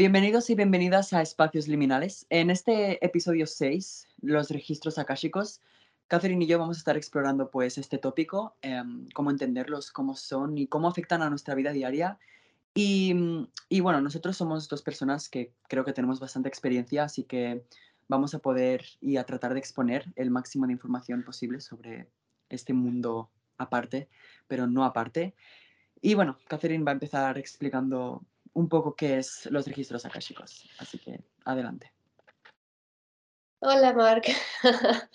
Bienvenidos y bienvenidas a Espacios Liminales. En este episodio 6, los registros akáshicos, Catherine y yo vamos a estar explorando pues este tópico, em, cómo entenderlos, cómo son y cómo afectan a nuestra vida diaria. Mm, y bueno, nosotros somos dos personas que creo que tenemos bastante experiencia, así que vamos a poder y a tratar de exponer el máximo de información posible sobre este mundo aparte, pero no aparte. Y bueno, Catherine va a empezar explicando un poco qué es los registros akáshicos. Así que adelante. Hola, Mark.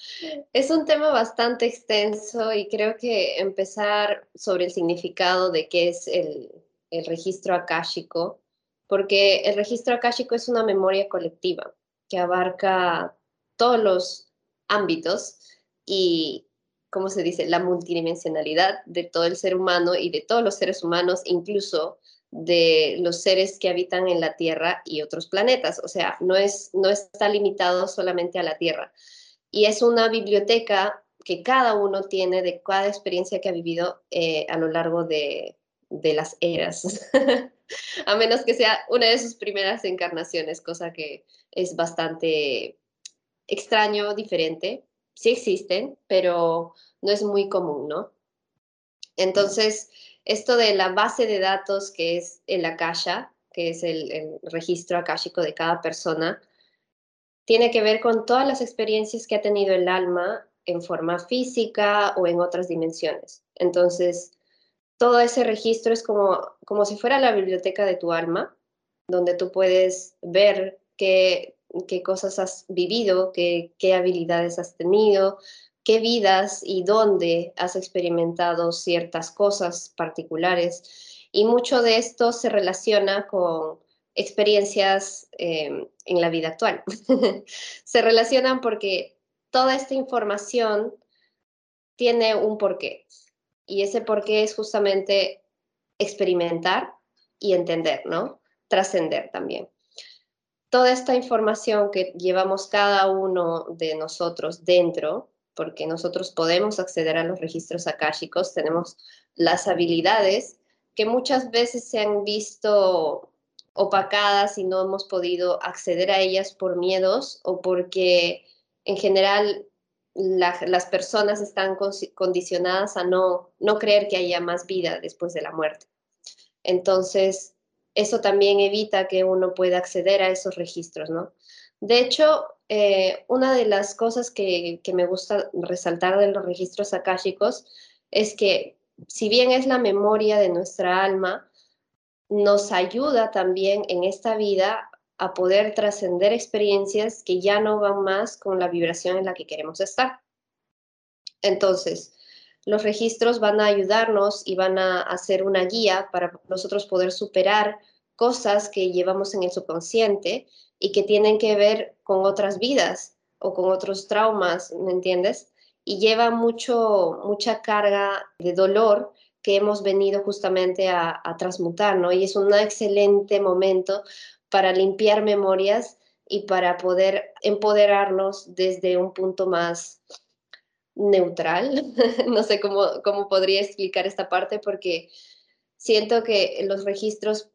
es un tema bastante extenso y creo que empezar sobre el significado de qué es el, el registro akáshico, porque el registro akáshico es una memoria colectiva que abarca todos los ámbitos y, ¿cómo se dice?, la multidimensionalidad de todo el ser humano y de todos los seres humanos, incluso de los seres que habitan en la Tierra y otros planetas. O sea, no, es, no está limitado solamente a la Tierra. Y es una biblioteca que cada uno tiene de cada experiencia que ha vivido eh, a lo largo de, de las eras. a menos que sea una de sus primeras encarnaciones, cosa que es bastante extraño, diferente. Sí existen, pero no es muy común, ¿no? Entonces, esto de la base de datos que es el Akasha, que es el, registro akáshico de cada persona, tiene que ver con todas las experiencias que ha tenido el alma en forma física o en otras dimensiones. Entonces, todo ese registro es como, como si fuera la biblioteca de tu alma, donde tú puedes ver qué, qué cosas has vivido, qué, qué habilidades has tenido, qué vidas y dónde has experimentado ciertas cosas particulares. Y mucho de esto se relaciona con experiencias eh, en la vida actual. se relacionan porque toda esta información tiene un porqué. Y ese porqué es justamente experimentar y entender, ¿no? Trascender también. Toda esta información que llevamos cada uno de nosotros dentro porque nosotros podemos acceder a los registros akáshicos, tenemos las habilidades que muchas veces se han visto opacadas y no hemos podido acceder a ellas por miedos o porque en general las personas están condicionadas a no, no creer que haya más vida después de la muerte. Entonces, eso también evita que uno pueda acceder a esos registros, ¿no? De hecho, eh, una de las cosas que, me gusta resaltar de los registros akáshicos es que si bien es la memoria de nuestra alma, nos ayuda también en esta vida a poder trascender experiencias que ya no van más con la vibración en la que queremos estar. Entonces, los registros van a ayudarnos y van a hacer una guía para nosotros poder superar cosas que llevamos en el subconsciente y que tienen que ver con otras vidas o con otros traumas, ¿me entiendes? Y lleva mucho, mucha carga de dolor que hemos venido justamente a, transmutar, ¿no? Y es un excelente momento para limpiar memorias y para poder empoderarnos desde un punto más neutral. no sé cómo, cómo podría explicar esta parte porque siento que los registros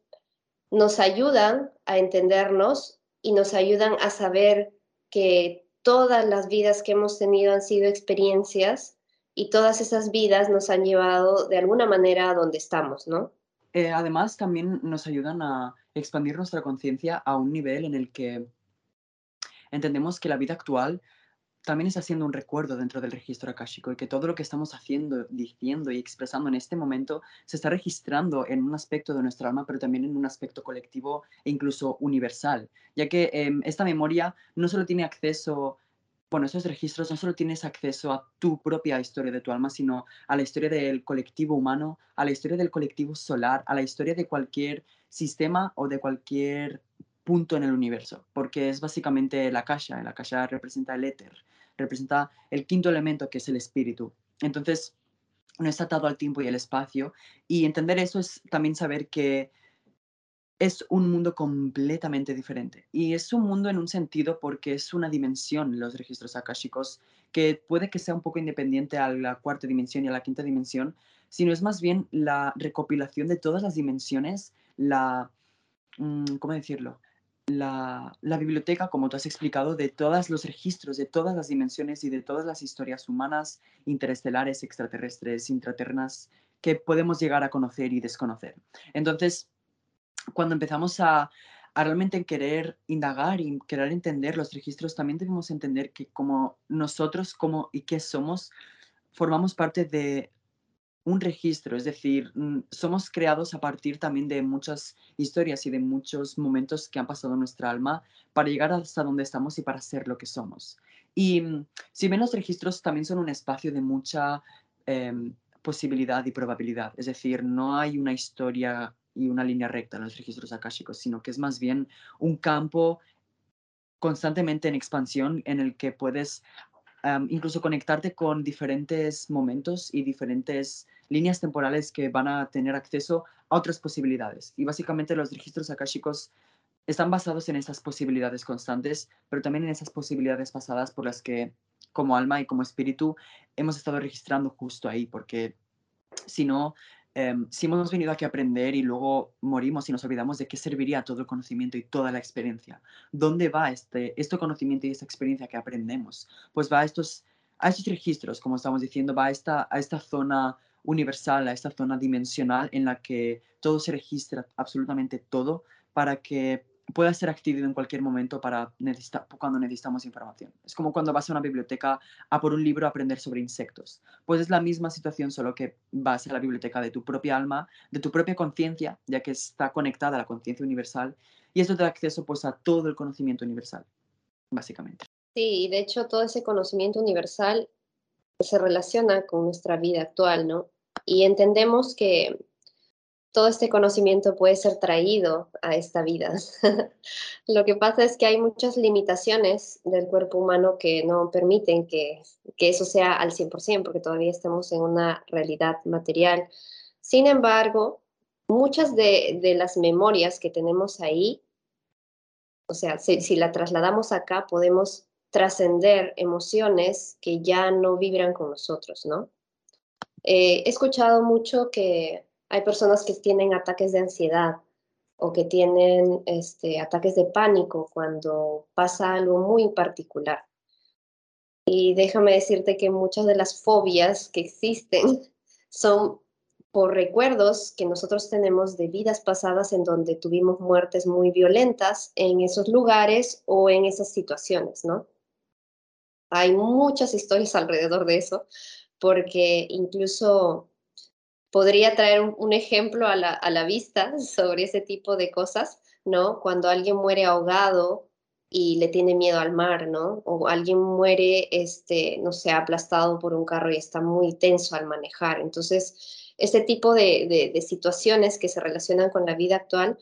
nos ayudan a entendernos y nos ayudan a saber que todas las vidas que hemos tenido han sido experiencias y todas esas vidas nos han llevado de alguna manera a donde estamos, ¿no? Eh, además, también nos ayudan a expandir nuestra conciencia a un nivel en el que entendemos que la vida actual también está haciendo un recuerdo dentro del registro akáshico y que todo lo que estamos haciendo, diciendo y expresando en este momento se está registrando en un aspecto de nuestra alma, pero también en un aspecto colectivo e incluso universal, ya que em, esta memoria no solo tiene acceso, bueno, esos registros no solo tienes acceso a tu propia historia de tu alma, sino a la historia del colectivo humano, a la historia del colectivo solar, a la historia de cualquier sistema o de cualquier punto en el universo, porque es básicamente la akasha, la akasha representa el éter, representa el quinto elemento que es el espíritu. Entonces, no está atado al tiempo y al espacio y entender eso es también saber que es un mundo completamente diferente. Y es un mundo en un sentido porque es una dimensión, los registros akáshicos, que puede que sea un poco independiente a la cuarta dimensión y a la quinta dimensión, sino es más bien la recopilación de todas las dimensiones, la, mm, ¿cómo decirlo? La, biblioteca, como tú has explicado, de todos los registros, de todas las dimensiones y de todas las historias humanas, interestelares, extraterrestres, intraterrenas, que podemos llegar a conocer y desconocer. Entonces, cuando empezamos a, a realmente querer indagar y querer entender los registros, también debemos entender que como nosotros, como y qué somos, formamos parte de un registro, es decir, mm, somos creados a partir también de muchas historias y de muchos momentos que han pasado en nuestra alma para llegar hasta donde estamos y para ser lo que somos. Y mm, si bien los registros también son un espacio de mucha em, posibilidad y probabilidad, es decir, no hay una historia y una línea recta en los registros akáshicos, sino que es más bien un campo constantemente en expansión en el que puedes incluso conectarte con diferentes momentos y diferentes líneas temporales que van a tener acceso a otras posibilidades. Y básicamente los registros akáshicos están basados en esas posibilidades constantes, pero también en esas posibilidades pasadas por las que como alma y como espíritu hemos estado registrando justo ahí, porque si no, Em, si hemos venido aquí a aprender y luego morimos y nos olvidamos de qué serviría todo el conocimiento y toda la experiencia, ¿dónde va este, este conocimiento y esta experiencia que aprendemos? Pues va a estos, a estos registros, como estamos diciendo, va esta, a esta zona universal, a esta zona dimensional en la que todo se registra, absolutamente todo, para que pueda ser activado en cualquier momento para cuando necesitamos información. Es como cuando vas a una biblioteca a por un libro a aprender sobre insectos. Pues es la misma situación, solo que vas a la biblioteca de tu propia alma, de tu propia conciencia, ya que está conectada a la conciencia universal, y esto te da acceso pues a todo el conocimiento universal, básicamente. Sí, y de hecho todo ese conocimiento universal se relaciona con nuestra vida actual, ¿no? Y entendemos que todo este conocimiento puede ser traído a esta vida. Lo que pasa es que hay muchas limitaciones del cuerpo humano que no permiten que, eso sea al 100%, porque todavía estamos en una realidad material. Sin embargo, muchas de, las memorias que tenemos ahí, o sea, si, la trasladamos acá, podemos trascender emociones que ya no vibran con nosotros, ¿no? Eh, he escuchado mucho que hay personas que tienen ataques de ansiedad o que tienen este, ataques de pánico cuando pasa algo muy particular. Y déjame decirte que muchas de las fobias que existen son por recuerdos que nosotros tenemos de vidas pasadas en donde tuvimos muertes muy violentas en esos lugares o en esas situaciones, ¿no? Hay muchas historias alrededor de eso, porque incluso podría traer un, ejemplo a la, vista sobre ese tipo de cosas, ¿no? Cuando alguien muere ahogado y le tiene miedo al mar, ¿no? O alguien muere, este, no sé, aplastado por un carro y está muy tenso al manejar. Entonces, este tipo de, situaciones que se relacionan con la vida actual,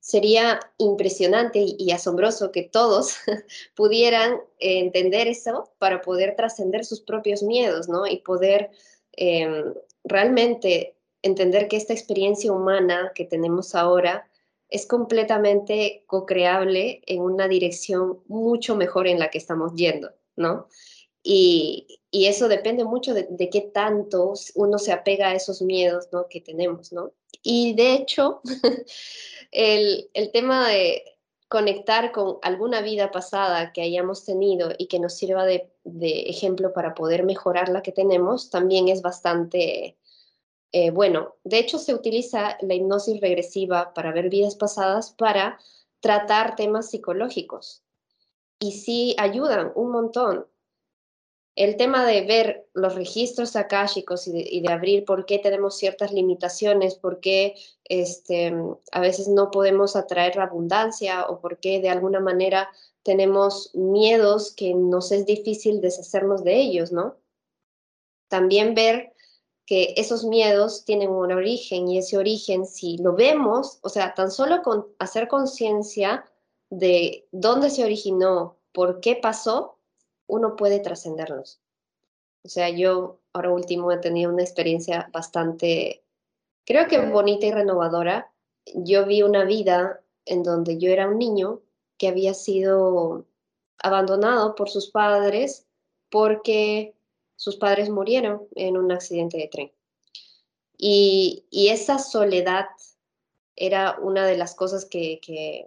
sería impresionante y, asombroso que todos pudieran entender eso para poder trascender sus propios miedos, ¿no? Y poder em, realmente entender que esta experiencia humana que tenemos ahora es completamente co-creable en una dirección mucho mejor en la que estamos yendo, ¿no? Y, eso depende mucho de, qué tanto uno se apega a esos miedos ¿no? que tenemos, ¿no? Y de hecho, el, tema de conectar con alguna vida pasada que hayamos tenido y que nos sirva de, ejemplo para poder mejorar la que tenemos, también es bastante eh, bueno, de hecho se utiliza la hipnosis regresiva para ver vidas pasadas para tratar temas psicológicos y sí ayudan un montón. El tema de ver los registros akáshicos y de, abrir por qué tenemos ciertas limitaciones, por qué este, a veces no podemos atraer la abundancia o por qué de alguna manera tenemos miedos que nos es difícil deshacernos de ellos, ¿no? También ver que esos miedos tienen un origen y ese origen, si lo vemos, o sea, tan solo con hacer conciencia de dónde se originó, por qué pasó, uno puede trascenderlos. O sea, yo ahora último he tenido una experiencia bastante, creo que bonita y renovadora. Yo vi una vida en donde yo era un niño que había sido abandonado por sus padres porque sus padres murieron en un accidente de tren. Y, esa soledad era una de las cosas que,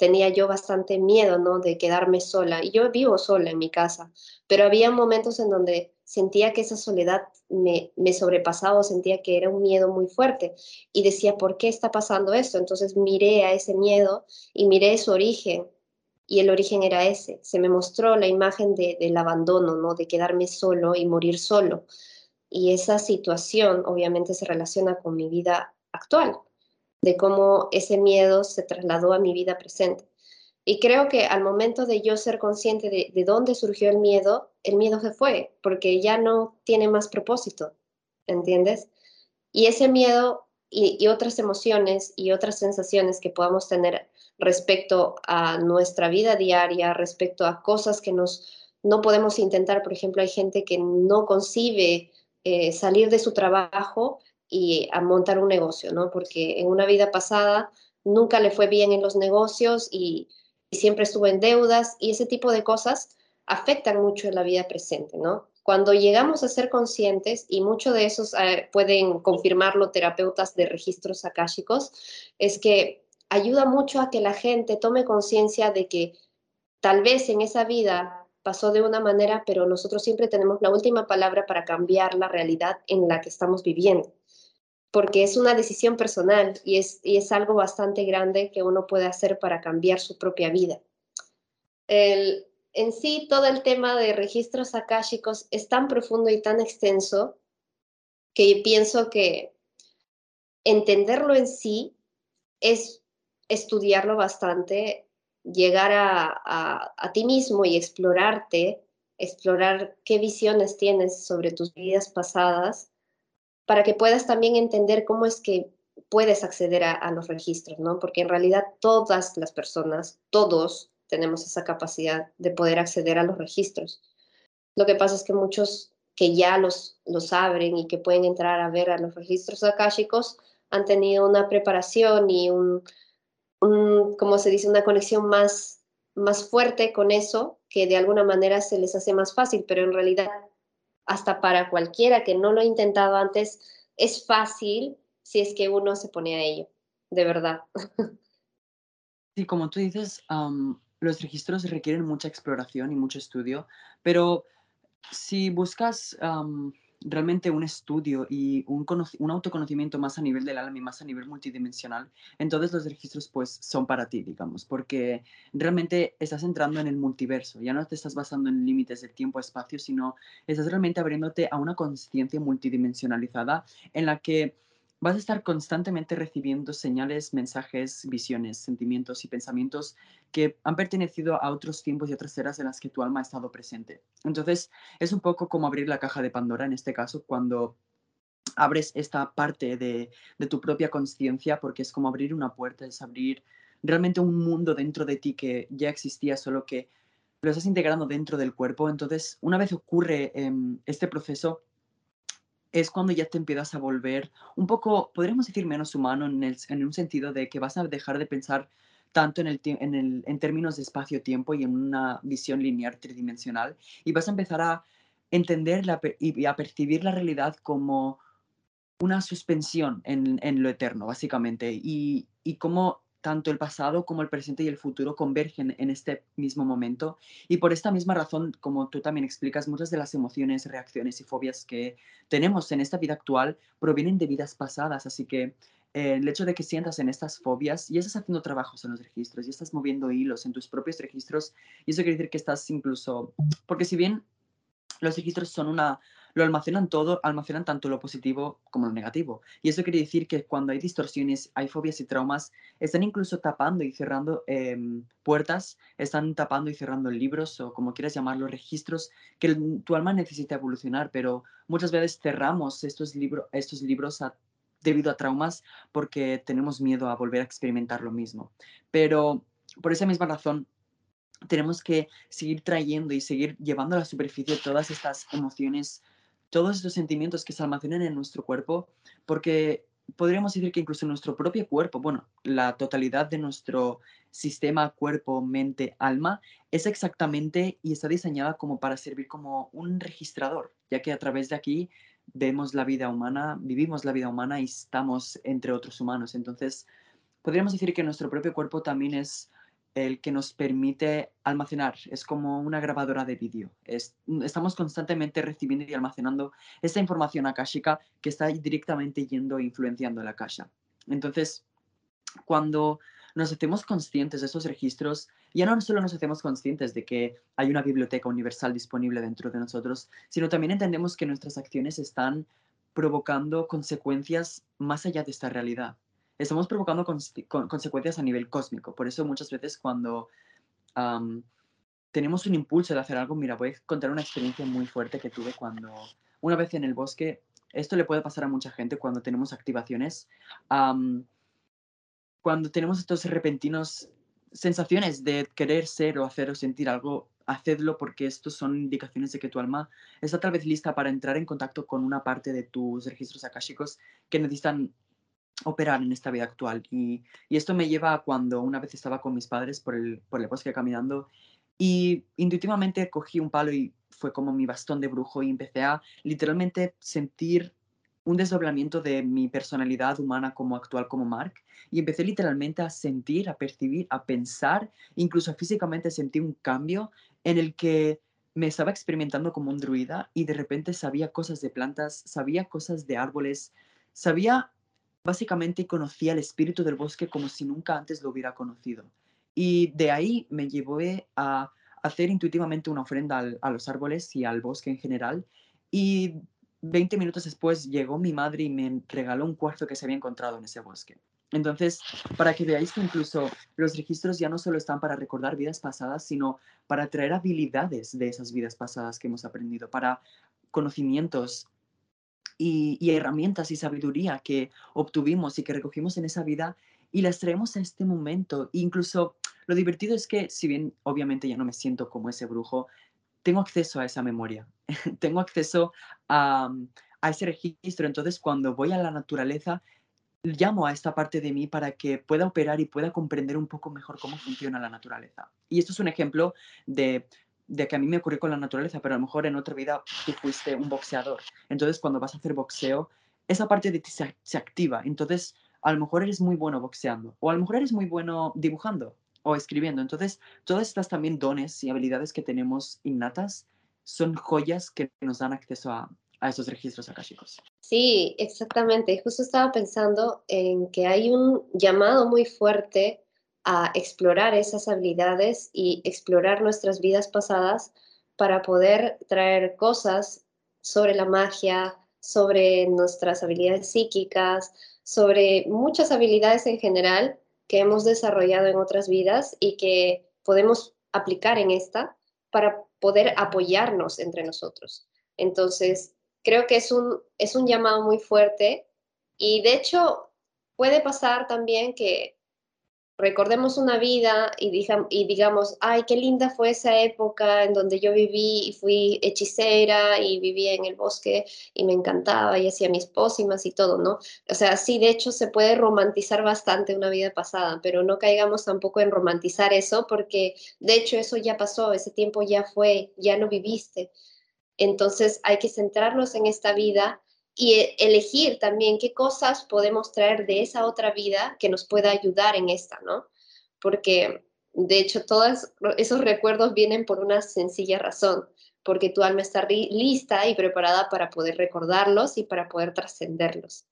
tenía yo bastante miedo, ¿no? De quedarme sola. Y yo vivo sola en mi casa, pero había momentos en donde sentía que esa soledad me, me sobrepasaba, sentía que era un miedo muy fuerte y decía, ¿por qué está pasando esto? Entonces miré a ese miedo y miré su origen y el origen era ese. Se me mostró la imagen de, del abandono, ¿no? De quedarme solo y morir solo. Y esa situación obviamente se relaciona con mi vida actual, de cómo ese miedo se trasladó a mi vida presente. Y creo que al momento de yo ser consciente de, de, dónde surgió el miedo, el miedo se fue, porque ya no tiene más propósito, ¿entiendes? Y ese miedo y, otras emociones y otras sensaciones que podamos tener respecto a nuestra vida diaria, respecto a cosas que nos no podemos intentar. Por ejemplo, hay gente que no concibe eh, salir de su trabajo y a montar un negocio, ¿no? Porque en una vida pasada nunca le fue bien en los negocios y y siempre estuvo en deudas y ese tipo de cosas afectan mucho en la vida presente, ¿no? Cuando llegamos a ser conscientes, y muchos de esos eh, pueden confirmarlo terapeutas de registros akáshicos, es que ayuda mucho a que la gente tome conciencia de que tal vez en esa vida pasó de una manera, pero nosotros siempre tenemos la última palabra para cambiar la realidad en la que estamos viviendo porque es una decisión personal y es, y es algo bastante grande que uno puede hacer para cambiar su propia vida. El, en sí, todo el tema de registros akáshicos es tan profundo y tan extenso que pienso que entenderlo en sí es estudiarlo bastante, llegar a, a, a ti mismo y explorarte, explorar qué visiones tienes sobre tus vidas pasadas para que puedas también entender cómo es que puedes acceder a, los registros, ¿no? Porque en realidad todas las personas, todos tenemos esa capacidad de poder acceder a los registros. Lo que pasa es que muchos que ya los, los abren y que pueden entrar a ver a los registros akáshicos han tenido una preparación y un, un como se dice, una conexión más, más fuerte con eso, que de alguna manera se les hace más fácil, pero en realidad hasta para cualquiera que no lo ha intentado antes, es fácil si es que uno se pone a ello, de verdad. Sí, como tú dices, los registros requieren mucha exploración y mucho estudio, pero si buscas realmente un estudio y un, autoconocimiento más a nivel del alma y más a nivel multidimensional, entonces los registros pues son para ti, digamos, porque realmente estás entrando en el multiverso, ya no te estás basando en límites del tiempo-espacio, sino estás realmente abriéndote a una conciencia multidimensionalizada en la que vas a estar constantemente recibiendo señales, mensajes, visiones, sentimientos y pensamientos que han pertenecido a otros tiempos y otras eras en las que tu alma ha estado presente. Entonces, es un poco como abrir la caja de Pandora en este caso, cuando abres esta parte de, tu propia conciencia, porque es como abrir una puerta, es abrir realmente un mundo dentro de ti que ya existía, solo que lo estás integrando dentro del cuerpo. Entonces, una vez ocurre eh, este proceso, es cuando ya te empiezas a volver un poco, podríamos decir, menos humano en, el, en un sentido de que vas a dejar de pensar tanto en, el, en, el, en términos de espacio-tiempo y en una visión lineal tridimensional y vas a empezar a entender la, y a percibir la realidad como una suspensión en, en lo eterno, básicamente, y, y cómo tanto el pasado como el presente y el futuro convergen en este mismo momento. Y por esta misma razón, como tú también explicas, muchas de las emociones, reacciones y fobias que tenemos en esta vida actual provienen de vidas pasadas. Así que eh, el hecho de que sientas en estas fobias y estás haciendo trabajos en los registros y estás moviendo hilos en tus propios registros, y eso quiere decir que estás incluso, porque si bien los registros son una lo almacenan todo, almacenan tanto lo positivo como lo negativo. Y eso quiere decir que cuando hay distorsiones, hay fobias y traumas, están incluso tapando y cerrando eh, puertas, están tapando y cerrando libros o como quieras llamarlo, registros que tu alma necesita evolucionar, pero muchas veces cerramos estos, libro, estos libros a, debido a traumas porque tenemos miedo a volver a experimentar lo mismo. Pero por esa misma razón, tenemos que seguir trayendo y seguir llevando a la superficie todas estas emociones todos estos sentimientos que se almacenan en nuestro cuerpo, porque podríamos decir que incluso nuestro propio cuerpo, bueno, la totalidad de nuestro sistema cuerpo, mente, alma, es exactamente y está diseñada como para servir como un registrador, ya que a través de aquí vemos la vida humana, vivimos la vida humana y estamos entre otros humanos. Entonces, podríamos decir que nuestro propio cuerpo también es el que nos permite almacenar, es como una grabadora de vídeo. estamos constantemente recibiendo y almacenando esta información akashica que está directamente yendo e influenciando la akasha. Entonces, cuando nos hacemos conscientes de esos registros, ya no solo nos hacemos conscientes de que hay una biblioteca universal disponible dentro de nosotros, sino también entendemos que nuestras acciones están provocando consecuencias más allá de esta realidad. Estamos provocando consecuencias a nivel cósmico. Por eso muchas veces cuando tenemos un impulso de hacer algo, mira, voy a contar una experiencia muy fuerte que tuve cuando una vez en el bosque, esto le puede pasar a mucha gente cuando tenemos activaciones cuando tenemos estos repentinos sensaciones de querer ser o hacer o sentir algo, hacedlo porque estos son indicaciones de que tu alma está tal vez lista para entrar en contacto con una parte de tus registros akáshicos que necesitan operar en esta vida actual. Y, esto me lleva a cuando una vez estaba con mis padres por el, por el bosque caminando y intuitivamente cogí un palo y fue como mi bastón de brujo y empecé a literalmente sentir un desdoblamiento de mi personalidad humana como actual como Mark y empecé literalmente a sentir, a percibir, a pensar, incluso físicamente sentí un cambio en el que me estaba experimentando como un druida y de repente sabía cosas de plantas, sabía cosas de árboles, sabía básicamente conocía el espíritu del bosque como si nunca antes lo hubiera conocido. Y de ahí me llevó a hacer intuitivamente una ofrenda a los árboles y al bosque en general. Y 20 minutos después llegó mi madre y me regaló un cuarzo que se había encontrado en ese bosque. Entonces, para que veáis que incluso los registros ya no solo están para recordar vidas pasadas, sino para traer habilidades de esas vidas pasadas que hemos aprendido, para conocimientos y, herramientas y sabiduría que obtuvimos y que recogimos en esa vida y las traemos a este momento. incluso lo divertido es que, si bien obviamente ya no me siento como ese brujo, tengo acceso a esa memoria, tengo acceso a, a ese registro. Entonces, cuando voy a la naturaleza, llamo a esta parte de mí para que pueda operar y pueda comprender un poco mejor cómo funciona la naturaleza. Y esto es un ejemplo de, de, que a mí me ocurrió con la naturaleza, pero a lo mejor en otra vida tú fuiste un boxeador. Entonces, cuando vas a hacer boxeo, esa parte de ti se, se activa. Entonces, a lo mejor eres muy bueno boxeando, o a lo mejor eres muy bueno dibujando, o escribiendo. Entonces, todas estas también dones y habilidades que tenemos innatas son joyas que nos dan acceso a, a esos registros akáshicos. Sí, exactamente. Justo estaba pensando en que hay un llamado muy fuerte a explorar esas habilidades y explorar nuestras vidas pasadas para poder traer cosas sobre la magia, sobre nuestras habilidades psíquicas, sobre muchas habilidades en general que hemos desarrollado en otras vidas y que podemos aplicar en esta para poder apoyarnos entre nosotros. Entonces, creo que es un, es un llamado muy fuerte y de hecho puede pasar también que recordemos una vida y, y digamos, ay, qué linda fue esa época en donde yo viví y fui hechicera y vivía en el bosque y me encantaba y hacía mis pócimas y todo, ¿no? O sea, sí, de hecho se puede romantizar bastante una vida pasada, pero no caigamos tampoco en romantizar eso porque de hecho eso ya pasó, ese tiempo ya fue, ya lo viviste. Entonces hay que centrarnos en esta vida y e, elegir también qué cosas podemos traer de esa otra vida que nos pueda ayudar en esta, ¿no? Porque de hecho todos esos recuerdos vienen por una sencilla razón, porque tu alma está lista y preparada para poder recordarlos y para poder trascenderlos.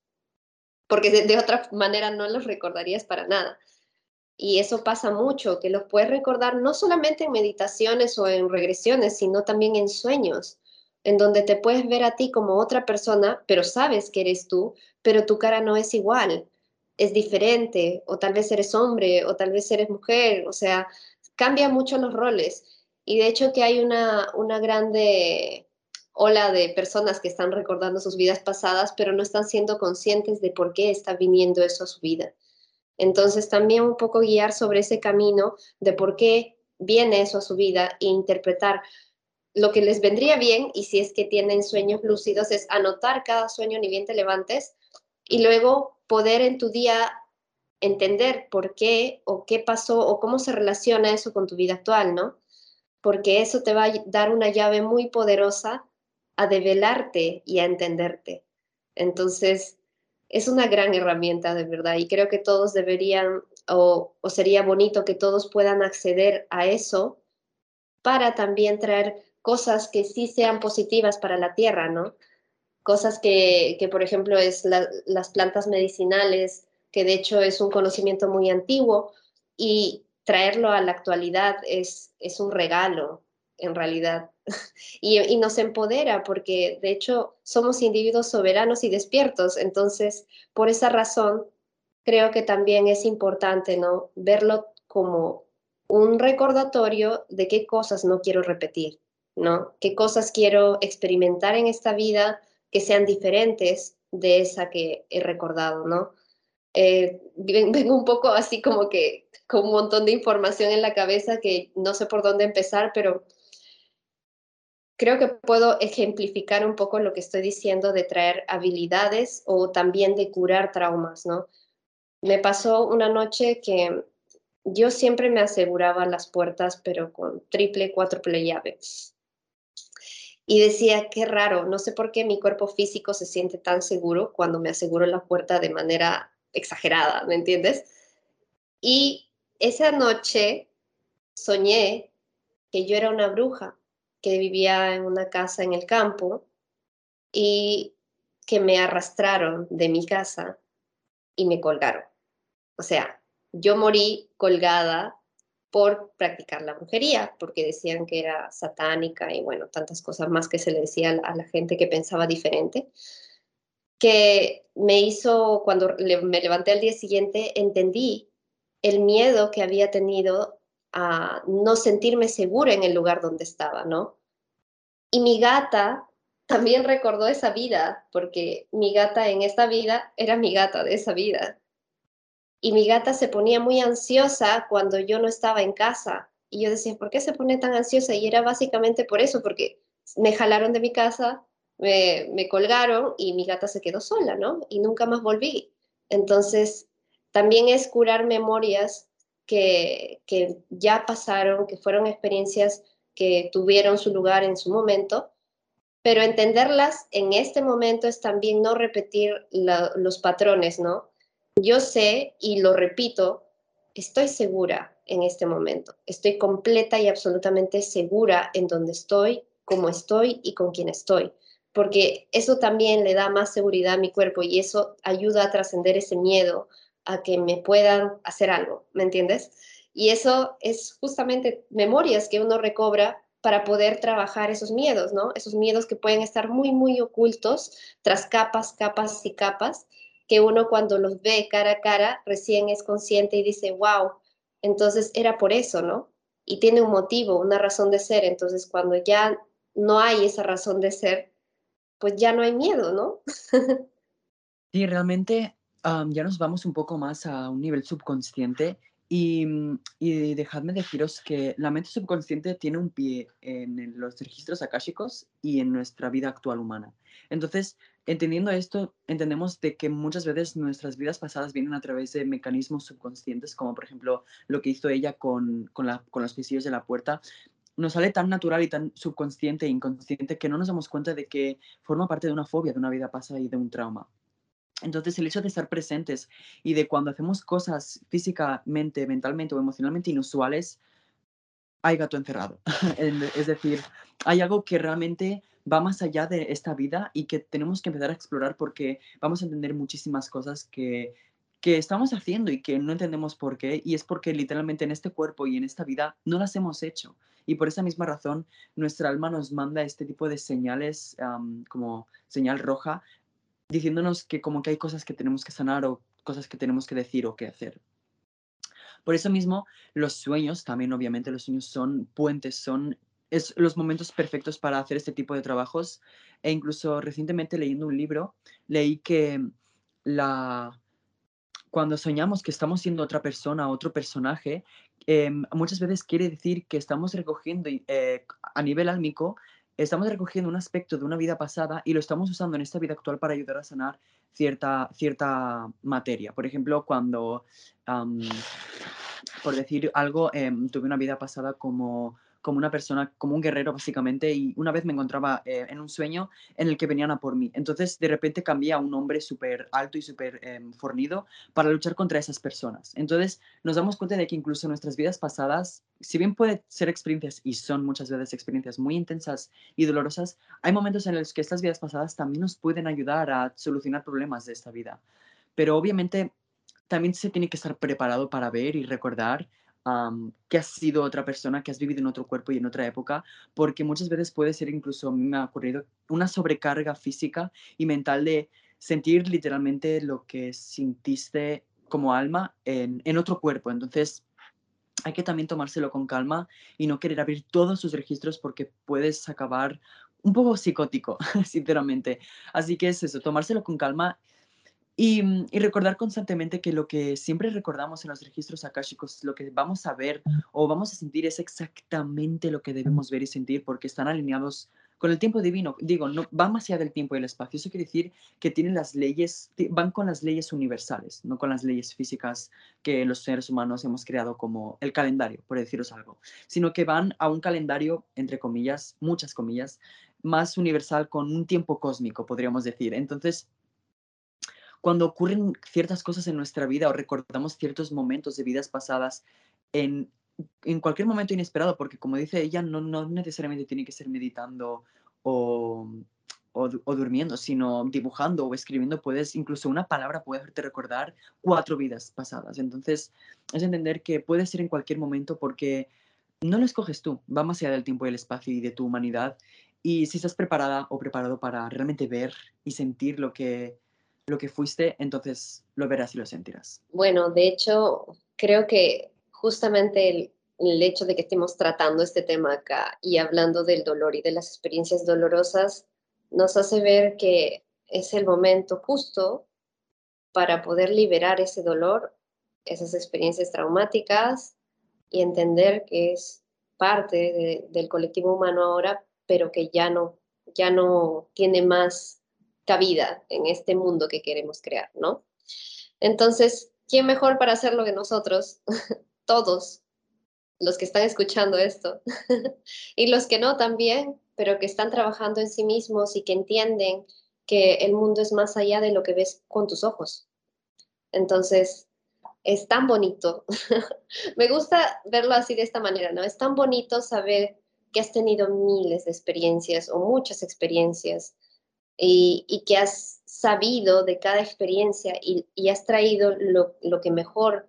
Porque de, de, otra manera no los recordarías para nada. Y eso pasa mucho, que los puedes recordar no solamente en meditaciones o en regresiones, sino también en sueños en donde te puedes ver a ti como otra persona, pero sabes que eres tú, pero tu cara no es igual, es diferente, o tal vez eres hombre, o tal vez eres mujer, o sea, cambia mucho los roles. Y de hecho que hay una, una grande ola de personas que están recordando sus vidas pasadas, pero no están siendo conscientes de por qué está viniendo eso a su vida. Entonces también un poco guiar sobre ese camino de por qué viene eso a su vida e interpretar lo que les vendría bien, y si es que tienen sueños lúcidos, es anotar cada sueño ni bien te levantes y luego poder en tu día entender por qué o qué pasó o cómo se relaciona eso con tu vida actual, ¿no? Porque eso te va a dar una llave muy poderosa a develarte y a entenderte. Entonces, es una gran herramienta de verdad y creo que todos deberían o, o sería bonito que todos puedan acceder a eso para también traer cosas que sí sean positivas para la tierra, ¿no? Cosas que, que por ejemplo, es las plantas medicinales, que de hecho es un conocimiento muy antiguo, y traerlo a la actualidad es, es un regalo, en realidad, y, y, nos empodera porque de hecho somos individuos soberanos y despiertos, entonces por esa razón creo que también es importante, ¿no? Verlo como un recordatorio de qué cosas no quiero repetir, ¿no? ¿Qué cosas quiero experimentar en esta vida que sean diferentes de esa que he recordado, ¿no? Eh, vengo un poco así como que con un montón de información en la cabeza que no sé por dónde empezar, pero creo que puedo ejemplificar un poco lo que estoy diciendo de traer habilidades o también de curar traumas, ¿no? Me pasó una noche que yo siempre me aseguraba las puertas, pero con triple, cuádruple llave. Y decía, qué raro, no sé por qué mi cuerpo físico se siente tan seguro cuando me aseguro la puerta de manera exagerada, ¿me entiendes? Y esa noche soñé que yo era una bruja que vivía en una casa en el campo y que me arrastraron de mi casa y me colgaron. O sea, yo morí colgada por practicar la brujería, porque decían que era satánica y bueno, tantas cosas más que se le decía a la gente que pensaba diferente, que me hizo, cuando me levanté al día siguiente, entendí el miedo que había tenido a no sentirme segura en el lugar donde estaba, ¿no? Y mi gata también recordó esa vida, porque mi gata en esta vida era mi gata de esa vida y mi gata se ponía muy ansiosa cuando yo no estaba en casa. Y yo decía, ¿por qué se pone tan ansiosa? Y era básicamente por eso, porque me jalaron de mi casa, me, me colgaron y mi gata se quedó sola, ¿no? Y nunca más volví. Entonces, también es curar memorias que, que ya pasaron, que fueron experiencias que tuvieron su lugar en su momento, pero entenderlas en este momento es también no repetir los patrones, ¿no? Yo sé y lo repito, estoy segura en este momento. Estoy completa y absolutamente segura en donde estoy, cómo estoy y con quién estoy. Porque eso también le da más seguridad a mi cuerpo y eso ayuda a trascender ese miedo a que me puedan hacer algo, ¿me entiendes? Y eso es justamente memorias que uno recobra para poder trabajar esos miedos, ¿no? Esos miedos que pueden estar muy, muy ocultos tras capas, capas y capas que uno cuando los ve cara a cara recién es consciente y dice, wow, entonces era por eso, ¿no? Y tiene un motivo, una razón de ser. Entonces cuando ya no hay esa razón de ser, pues ya no hay miedo, ¿no? sí, realmente ya nos vamos un poco más a un nivel subconsciente y, dejadme deciros que la mente subconsciente tiene un pie en los registros akáshicos y en nuestra vida actual humana. Entonces, entendiendo esto, entendemos de que muchas veces nuestras vidas pasadas vienen a través de mecanismos subconscientes, como por ejemplo lo que hizo ella con, con, la, con los pisillos de la puerta. Nos sale tan natural y tan subconsciente e inconsciente que no nos damos cuenta de que forma parte de una fobia, de una vida pasada y de un trauma. Entonces, el hecho de estar presentes y de cuando hacemos cosas físicamente, mentalmente o emocionalmente inusuales, hay gato encerrado. es decir, hay algo que realmente va más allá de esta vida y que tenemos que empezar a explorar porque vamos a entender muchísimas cosas que, que estamos haciendo y que no entendemos por qué, y es porque literalmente en este cuerpo y en esta vida no las hemos hecho. Y por esa misma razón, nuestra alma nos manda este tipo de señales como señal roja, diciéndonos que como que hay cosas que tenemos que sanar o cosas que tenemos que decir o que hacer. Por eso mismo, los sueños, también obviamente los sueños son puentes, son es los momentos perfectos para hacer este tipo de trabajos. E incluso recientemente leyendo un libro, leí que la, cuando soñamos que estamos siendo otra persona, otro personaje, em, muchas veces quiere decir que estamos recogiendo eh, a nivel álmico, estamos recogiendo un aspecto de una vida pasada y lo estamos usando en esta vida actual para ayudar a sanar cierta, cierta materia. Por ejemplo, cuando por decir algo, em, tuve una vida pasada como como una persona, como un guerrero básicamente, y una vez me encontraba eh, en un sueño en el que venían a por mí. Entonces de repente cambié a un hombre súper alto y súper em, fornido para luchar contra esas personas. Entonces nos damos cuenta de que incluso nuestras vidas pasadas, si bien puede ser experiencias, y son muchas veces experiencias muy intensas y dolorosas, hay momentos en los que estas vidas pasadas también nos pueden ayudar a solucionar problemas de esta vida. Pero obviamente también se tiene que estar preparado para ver y recordar que has sido otra persona, que has vivido en otro cuerpo y en otra época, porque muchas veces puede ser incluso, me ha ocurrido, una sobrecarga física y mental de sentir literalmente lo que sintiste como alma en, en otro cuerpo. Entonces, hay que también tomárselo con calma y no querer abrir todos sus registros porque puedes acabar un poco psicótico, sinceramente. Así que es eso, tomárselo con calma Mm, y, recordar constantemente que lo que siempre recordamos en los registros akáshicos, lo que vamos a ver o vamos a sentir es exactamente lo que debemos ver y sentir porque están alineados con el tiempo divino. Digo, no va más allá del tiempo y el espacio. Eso quiere decir que tienen las leyes, van con las leyes universales, no con las leyes físicas que los seres humanos hemos creado como el calendario, por deciros algo, sino que van a un calendario, entre comillas, muchas comillas, más universal con un tiempo cósmico, podríamos decir. Entonces, cuando ocurren ciertas cosas en nuestra vida o recordamos ciertos momentos de vidas pasadas en, en cualquier momento inesperado, porque como dice ella, no, no necesariamente tiene que ser meditando o, o, durmiendo, sino dibujando o escribiendo, puedes, incluso una palabra puede hacerte recordar cuatro vidas pasadas. Entonces, es entender que puede ser en cualquier momento porque no lo escoges tú, va más allá del tiempo y el espacio y de tu humanidad. Y si estás preparada o preparado para realmente ver y sentir lo que lo que fuiste, entonces lo verás y lo sentirás. Bueno, de hecho, creo que justamente el, hecho de que estemos tratando este tema acá y hablando del dolor y de las experiencias dolorosas nos hace ver que es el momento justo para poder liberar ese dolor, esas experiencias traumáticas y entender que es parte del colectivo humano ahora, pero que ya no, ya no tiene más cabida en este mundo que queremos crear, ¿no? Entonces, ¿quién mejor para hacerlo que nosotros? Todos los que están escuchando esto y los que no también, pero que están trabajando en sí mismos y que entienden que el mundo es más allá de lo que ves con tus ojos. Entonces, es tan bonito. Me gusta verlo así de esta manera, ¿no? Es tan bonito saber que has tenido miles de experiencias o muchas experiencias y, que has sabido de cada experiencia y, has traído lo, que mejor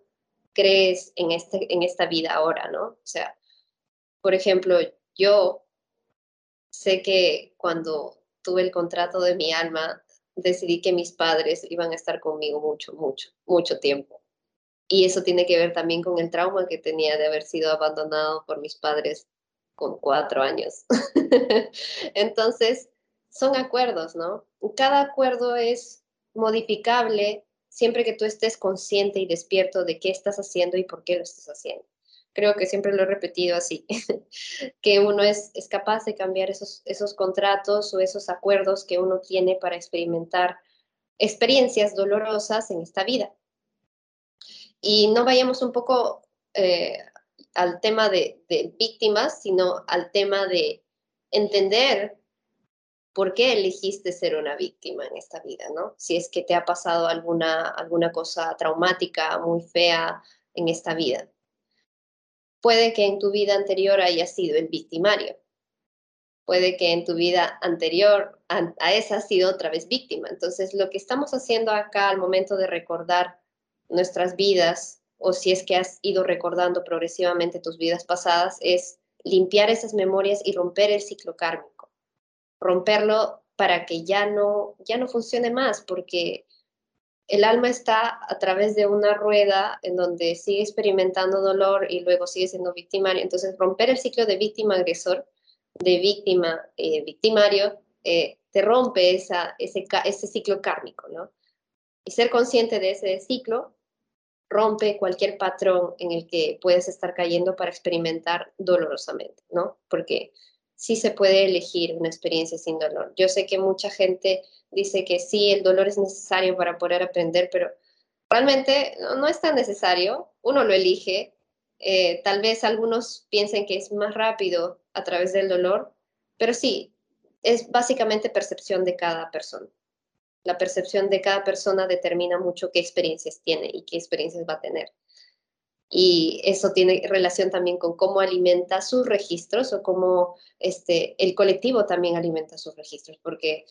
crees en, este, en esta vida ahora, ¿no? O sea, por ejemplo, yo sé que cuando tuve el contrato de mi alma, decidí que mis padres iban a estar conmigo mucho, mucho, mucho tiempo. Y eso tiene que ver también con el trauma que tenía de haber sido abandonado por mis padres con cuatro años. Entonces, son acuerdos, ¿no? Cada acuerdo es modificable siempre que tú estés consciente y despierto de qué estás haciendo y por qué lo estás haciendo. Creo que siempre lo he repetido así, que uno es, es capaz de cambiar esos, esos contratos o esos acuerdos que uno tiene para experimentar experiencias dolorosas en esta vida. Y no vayamos un poco eh, al tema de, de víctimas, sino al tema de entender por qué elegiste ser una víctima en esta vida, ¿no? Si es que te ha pasado alguna, alguna cosa traumática, muy fea en esta vida. Puede que en tu vida anterior hayas sido el victimario. Puede que en tu vida anterior a, a esa has sido otra vez víctima. Entonces, lo que estamos haciendo acá al momento de recordar nuestras vidas, o si es que has ido recordando progresivamente tus vidas pasadas, es limpiar esas memorias y romper el ciclo kármico romperlo para que ya no, ya no funcione más, porque el alma está a través de una rueda en donde sigue experimentando dolor y luego sigue siendo victimario. Entonces, romper el ciclo de víctima-agresor, de víctima-victimario, eh, te rompe esa, ese, ese ciclo kármico, ¿no? Y ser consciente de ese ciclo rompe cualquier patrón en el que puedes estar cayendo para experimentar dolorosamente, ¿no? Porque sí se puede elegir una experiencia sin dolor. Yo sé que mucha gente dice que sí, el dolor es necesario para poder aprender, pero realmente no, es tan necesario. Uno lo elige Eh, tal vez algunos piensen que es más rápido a través del dolor, pero sí, es básicamente percepción de cada persona. La percepción de cada persona determina mucho qué experiencias tiene y qué experiencias va a tener. Y eso tiene relación también con cómo alimenta sus registros o cómo este, el colectivo también alimenta sus registros, porque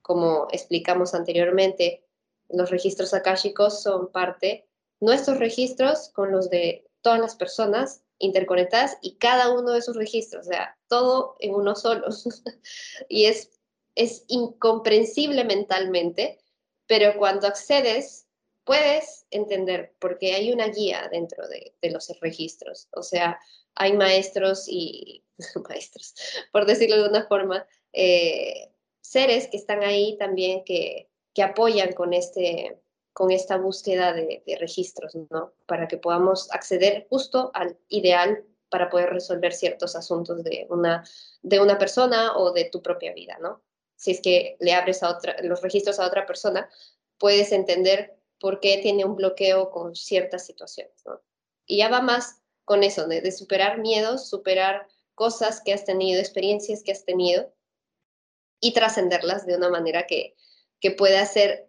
como explicamos anteriormente, los registros akáshicos son parte, nuestros registros con los de todas las personas interconectadas y cada uno de esos registros, o sea, todo en uno solo. y es, es incomprensible mentalmente, pero cuando accedes, puedes entender porque hay una guía dentro de, los registros. O sea, hay maestros y maestros, por decirlo de una forma, eh, seres que están ahí también que, que apoyan con este, con esta búsqueda de, registros, ¿no? Para que podamos acceder justo al ideal para poder resolver ciertos asuntos de una, de una persona o de tu propia vida, ¿no? Si es que le abres a otra, los registros a otra persona, puedes entender por qué tiene un bloqueo con ciertas situaciones, ¿no? Y ya va más con eso, de, superar miedos, superar cosas que has tenido, experiencias que has tenido y trascenderlas de una manera que, que pueda ser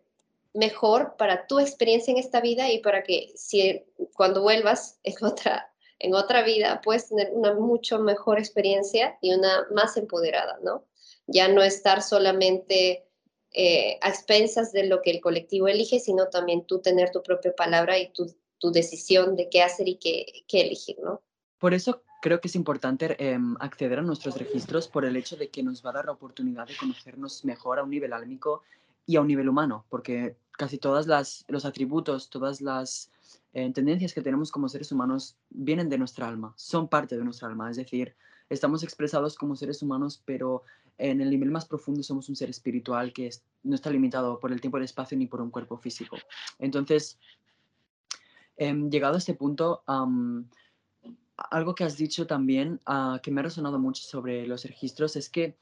mejor para tu experiencia en esta vida y para que si cuando vuelvas en otra, en otra vida puedes tener una mucho mejor experiencia y una más empoderada, ¿no? Ya no estar solamente eh, a expensas de lo que el colectivo elige, sino también tú tener tu propia palabra y tu, tu decisión de qué hacer y qué, qué, elegir, ¿no? Por eso creo que es importante em, acceder a nuestros registros por el hecho de que nos va a dar la oportunidad de conocernos mejor a un nivel álmico y a un nivel humano, porque casi todos los atributos, todas las eh, tendencias que tenemos como seres humanos vienen de nuestra alma, son parte de nuestra alma, es decir, estamos expresados como seres humanos, pero en el nivel más profundo somos un ser espiritual que no está limitado por el tiempo y el espacio ni por un cuerpo físico. Entonces, em, llegado a este punto, algo que has dicho también, ah, que me ha resonado mucho sobre los registros, es que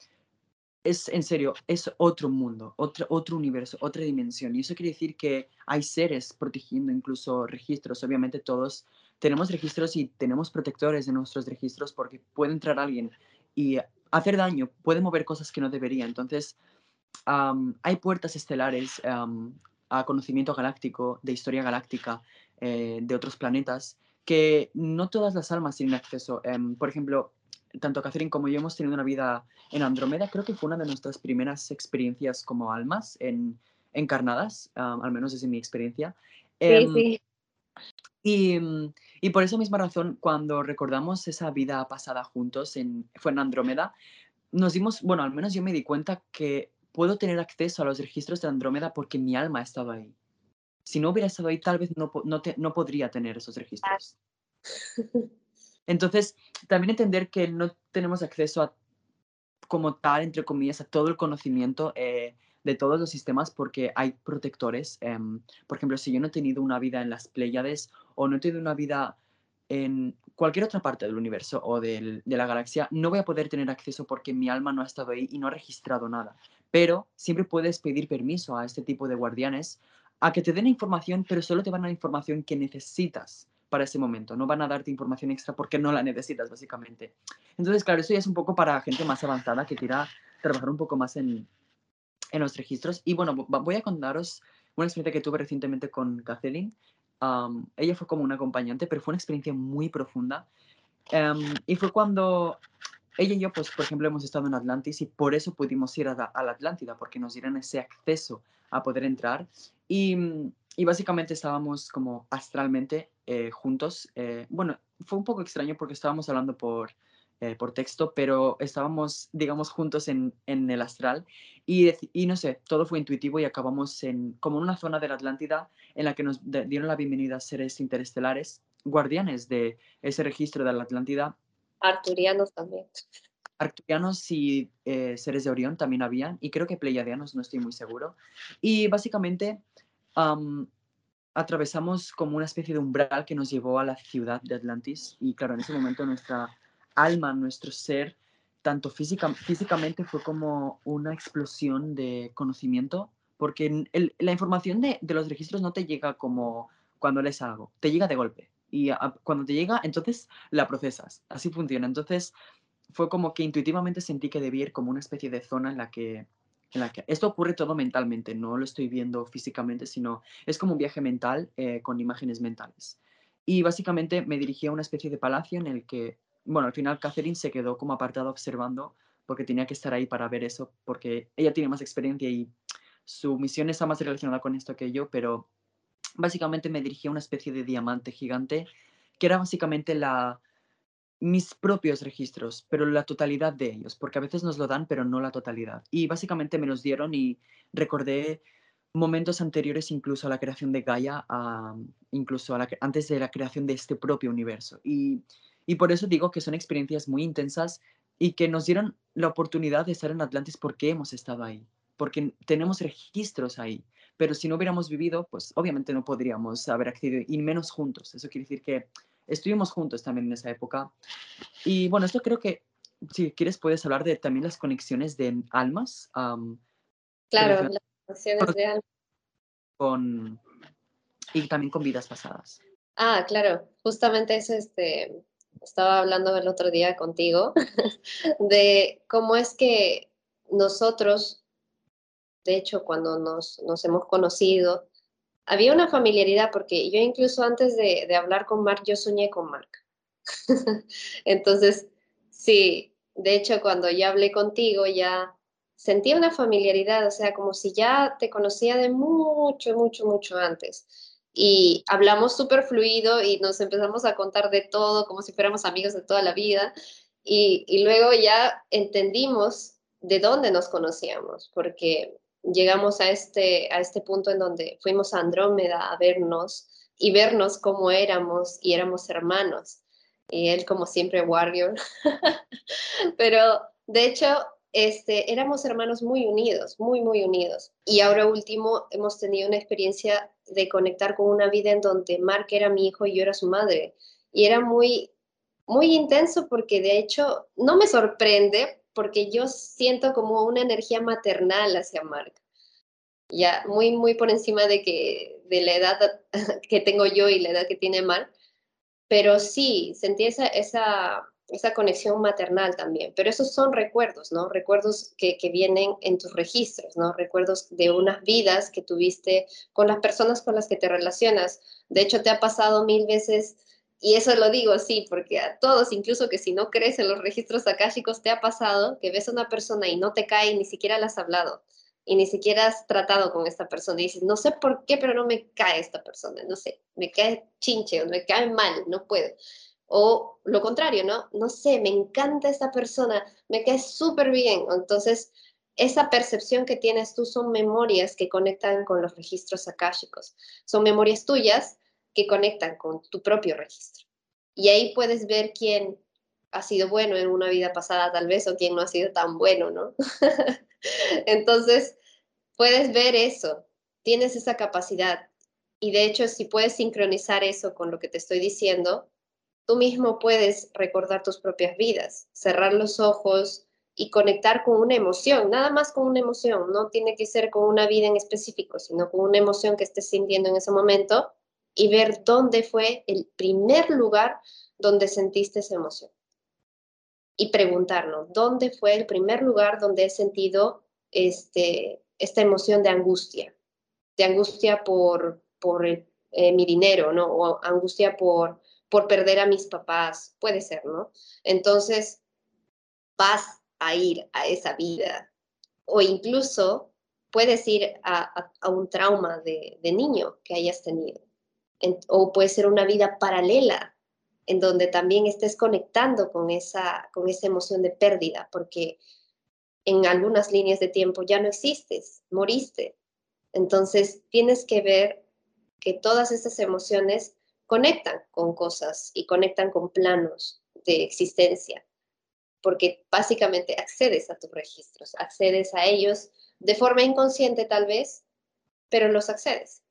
es en serio, es otro mundo, otro, otro universo, otra dimensión. Y eso quiere decir que hay seres protegiendo incluso registros. Obviamente todos tenemos registros y tenemos protectores de nuestros registros porque puede entrar alguien y hacer daño, puede mover cosas que no debería. Entonces, hay puertas estelares a conocimiento galáctico, de historia galáctica, eh, de otros planetas, que no todas las almas tienen acceso. Em, por ejemplo, tanto Catherine como yo hemos tenido una vida en Andrómeda. Creo que fue una de nuestras primeras experiencias como almas en, encarnadas, al menos desde mi experiencia. Sí, em, sí. Y, y, por esa misma razón, cuando recordamos esa vida pasada juntos, en, fue en Andrómeda, nos dimos, bueno, al menos yo me di cuenta que puedo tener acceso a los registros de Andrómeda porque mi alma ha estado ahí. Si no hubiera estado ahí, tal vez no, no, no podría tener esos registros. Entonces, también entender que no tenemos acceso a, como tal, entre comillas, a todo el conocimiento eh, de todos los sistemas porque hay protectores. Em, por ejemplo, si yo no he tenido una vida en las Pléyades o no he tenido una vida en cualquier otra parte del universo o de la galaxia, no voy a poder tener acceso porque mi alma no ha estado ahí y no ha registrado nada. Pero siempre puedes pedir permiso a este tipo de guardianes a que te den información, pero solo te van a dar información que necesitas para ese momento, no van a darte información extra porque no la necesitas, básicamente. Entonces, claro, eso ya es un poco para gente más avanzada que quiera trabajar un poco más en, en los registros. Y bueno, voy a contaros una experiencia que tuve recientemente con Kathleen. ella fue como una acompañante, pero fue una experiencia muy profunda. Em, y fue cuando ella y yo, pues, por ejemplo, hemos estado en Atlantis y por eso pudimos ir a, a la Atlántida, porque nos dieron ese acceso a poder entrar. Y, y básicamente estábamos como astralmente eh, juntos. Eh, bueno, fue un poco extraño porque estábamos hablando por, eh, por texto, pero estábamos, digamos, juntos en, en el astral y, y, no sé, todo fue intuitivo y acabamos en como en una zona de la Atlántida en la que nos dieron la bienvenida a seres interestelares, guardianes de ese registro de la Atlántida. Arturianos también. Arturianos y seres de Orión también habían, y creo que pleiadianos, no estoy muy seguro. Y básicamente atravesamos como una especie de umbral que nos llevó a la ciudad de Atlantis y claro, en ese momento nuestra alma, nuestro ser, tanto física, físicamente fue como una explosión de conocimiento, porque la información de, de, los registros no te llega como cuando lees algo, te llega de golpe. Y cuando te llega, entonces la procesas. Así funciona. Entonces fue como que intuitivamente sentí que debía ir como una especie de zona en la que en la que esto ocurre todo mentalmente, no lo estoy viendo físicamente, sino es como un viaje mental eh, con imágenes mentales. Y básicamente me dirigí a una especie de palacio en el que, bueno, al final Catherine se quedó como apartada observando porque tenía que estar ahí para ver eso, porque ella tiene más experiencia y su misión está más relacionada con esto que yo, pero básicamente me dirigí a una especie de diamante gigante que era básicamente la, mis propios registros, pero la totalidad de ellos, porque a veces nos lo dan, pero no la totalidad. Y básicamente me los dieron y recordé momentos anteriores incluso a la creación de Gaia, incluso a la, antes de la creación de este propio universo. Y, y por eso digo que son experiencias muy intensas y que nos dieron la oportunidad de estar en Atlantis porque hemos estado ahí, porque tenemos registros ahí. Pero si no hubiéramos vivido, pues obviamente no podríamos haber accedido, y menos juntos. Eso quiere decir que estuvimos juntos también en esa época. Y bueno, esto creo que, si quieres, puedes hablar de también las conexiones de almas. claro, las conexiones de almas. Con, y también con vidas pasadas. Ah, claro, justamente eso este, estaba hablando el otro día contigo, de cómo es que nosotros, de hecho, cuando nos, nos hemos conocido, había una familiaridad porque yo incluso antes de, hablar con Mark, yo soñé con Mark. Entonces, sí, de hecho, cuando ya hablé contigo, ya sentí una familiaridad, o sea, como si ya te conocía de mucho, mucho, mucho antes. Y hablamos súper fluido y nos empezamos a contar de todo, como si fuéramos amigos de toda la vida. Y, y luego ya entendimos de dónde nos conocíamos, porque llegamos a este, a este punto en donde fuimos a Andrómeda a vernos y vernos como éramos y éramos hermanos. Y él como siempre warrior. Pero de hecho, este, éramos hermanos muy unidos, muy, muy unidos. Y ahora último, hemos tenido una experiencia de conectar con una vida en donde Mark era mi hijo y yo era su madre. Y era muy, muy intenso porque de hecho no me sorprende porque yo siento como una energía maternal hacia Mark. Ya muy, muy por encima de, que, de la edad que tengo yo y la edad que tiene Mark. Pero sí, sentí esa, esa, esa conexión maternal también. Pero esos son recuerdos, ¿no? Recuerdos que, que, vienen en tus registros, ¿no? Recuerdos de unas vidas que tuviste con las personas con las que te relacionas. De hecho, te ha pasado mil veces y eso lo digo, sí, porque a todos, incluso que si no crees en los registros akáshicos, te ha pasado que ves a una persona y no te cae ni siquiera la has hablado y ni siquiera has tratado con esta persona y dices, no sé por qué, pero no me cae esta persona, no sé, me cae chinche o me cae mal, no puedo. O lo contrario, ¿no? No sé, me encanta esta persona, me cae súper bien. Entonces, esa percepción que tienes tú son memorias que conectan con los registros akáshicos. Son memorias tuyas que conectan con tu propio registro. Y ahí puedes ver quién ha sido bueno en una vida pasada tal vez o quién no ha sido tan bueno, ¿no? Entonces, puedes ver eso, tienes esa capacidad. Y de hecho, si puedes sincronizar eso con lo que te estoy diciendo, tú mismo puedes recordar tus propias vidas, cerrar los ojos y conectar con una emoción, nada más con una emoción, no tiene que ser con una vida en específico, sino con una emoción que estés sintiendo en ese momento y ver dónde fue el primer lugar donde sentiste esa emoción. Y preguntarnos, ¿dónde fue el primer lugar donde he sentido este, esta emoción de angustia? De angustia por, por eh, mi dinero, ¿no? O angustia por, por perder a mis papás, puede ser, ¿no? Entonces, vas a ir a esa vida. O incluso puedes ir a, un trauma de niño que hayas tenido o puede ser una vida paralela en donde también estés conectando con esa, con esa emoción de pérdida, porque en algunas líneas de tiempo ya no existes, moriste. Entonces tienes que ver que todas esas emociones conectan con cosas y conectan con planos de existencia, porque básicamente accedes a tus registros, accedes a ellos de forma inconsciente tal vez, pero los accedes.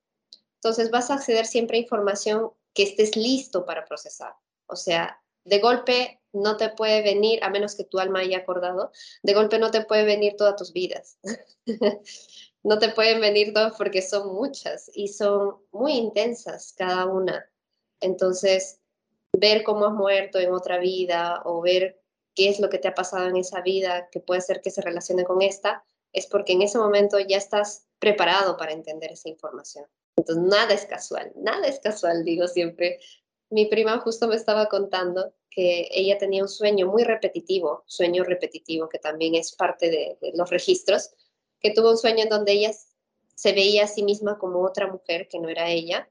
Entonces vas a acceder siempre a información que estés listo para procesar. O sea, de golpe no te puede venir, a menos que tu alma haya acordado, de golpe no te puede venir todas tus vidas. no te pueden venir todas porque son muchas y son muy intensas cada una. Entonces, ver cómo has muerto en otra vida o ver qué es lo que te ha pasado en esa vida que puede ser que se relacione con esta, es porque en ese momento ya estás preparado para entender esa información. Entonces, nada es casual, nada es casual, digo siempre. Mi prima justo me estaba contando que ella tenía un sueño muy repetitivo, sueño repetitivo que también es parte de, de los registros, que tuvo un sueño en donde ella se veía a sí misma como otra mujer que no era ella,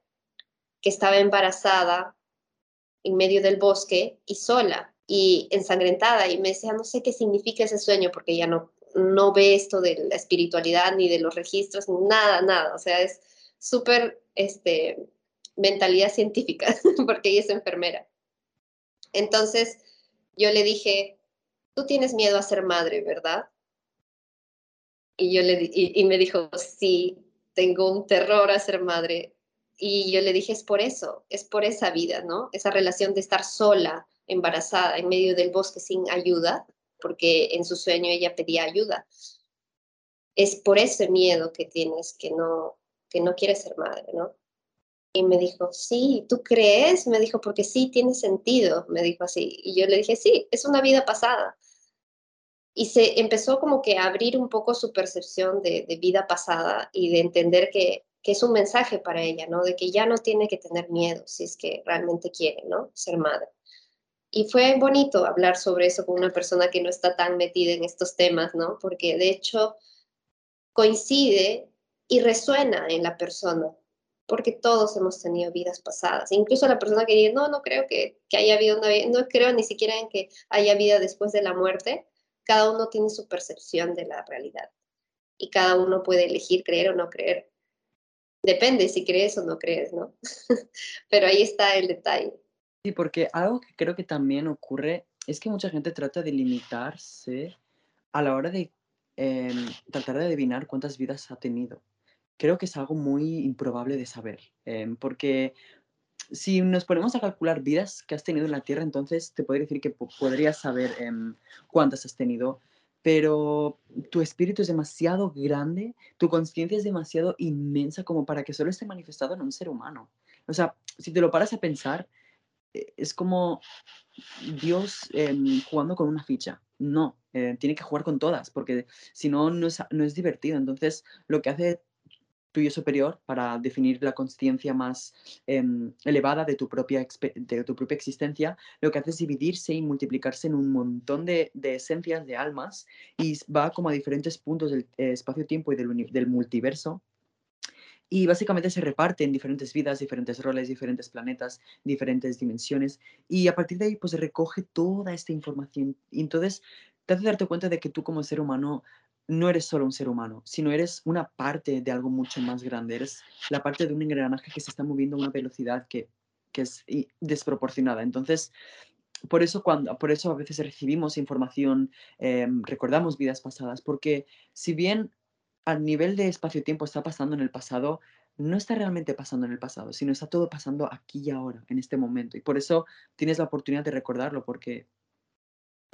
que estaba embarazada en medio del bosque y sola y ensangrentada y me decía, no sé qué significa ese sueño porque ella no, no ve esto de la espiritualidad ni de los registros, nada, nada, o sea, es súper este, mentalidad científica porque ella es enfermera. Entonces yo le dije, tú tienes miedo a ser madre, ¿verdad? Y, yo le, y, me dijo, sí, tengo un terror a ser madre. Y yo le dije, es por eso, es por esa vida, ¿no? Esa relación de estar sola, embarazada, en medio del bosque sin ayuda, porque en su sueño ella pedía ayuda. Es por ese miedo que tienes que no, que no quieres ser madre, ¿no? Y me dijo, sí, ¿tú crees? Me dijo, porque sí, tiene sentido, me dijo así. Y yo le dije, sí, es una vida pasada y se empezó como que a abrir un poco su percepción de, vida pasada y de entender que, que, es un mensaje para ella, ¿no? De que ya no tiene que tener miedo si es que realmente quiere, ¿no? Ser madre. Y fue bonito hablar sobre eso con una persona que no está tan metida en estos temas, ¿no? Porque de hecho coincide y resuena en la persona, porque todos hemos tenido vidas pasadas. Incluso la persona que dice, no, no creo que, haya habido una vida, no creo ni siquiera en que haya vida después de la muerte, cada uno tiene su percepción de la realidad y cada uno puede elegir creer o no creer. Depende si crees o no crees, ¿no? Pero ahí está el detalle. Sí, porque algo que creo que también ocurre es que mucha gente trata de limitarse a la hora de em, tratar de adivinar cuántas vidas ha tenido. Creo que es algo muy improbable de saber, em, porque si nos ponemos a calcular vidas que has tenido en la Tierra, entonces te podría decir que podrías saber em, cuántas has tenido, pero tu espíritu es demasiado grande, tu conciencia es demasiado inmensa como para que solo esté manifestado en un ser humano. O sea, si te lo paras a pensar, e, es como Dios em, jugando con una ficha. No, eh, tiene que jugar con todas, porque si no, no es divertido. Entonces, lo que hace tuyo superior para definir la conciencia más em, elevada de tu, propia de tu propia existencia, lo que hace es dividirse y multiplicarse en un montón de, esencias, de almas, y va como a diferentes puntos del eh, espacio-tiempo y del, del multiverso, y básicamente se reparte en diferentes vidas, diferentes roles, diferentes planetas, diferentes dimensiones. Y a partir de ahí, pues recoge toda esta información. Y entonces te hace darte cuenta de que tú como ser humano no eres solo un ser humano, sino eres una parte de algo mucho más grande. Eres la parte de un engranaje que se está moviendo a una velocidad que, es desproporcionada. Entonces, por eso, cuando, por eso a veces recibimos información, em, recordamos vidas pasadas, porque si bien a nivel de espacio-tiempo está pasando en el pasado, no está realmente pasando en el pasado, sino está todo pasando aquí y ahora, en este momento. Y por eso tienes la oportunidad de recordarlo, porque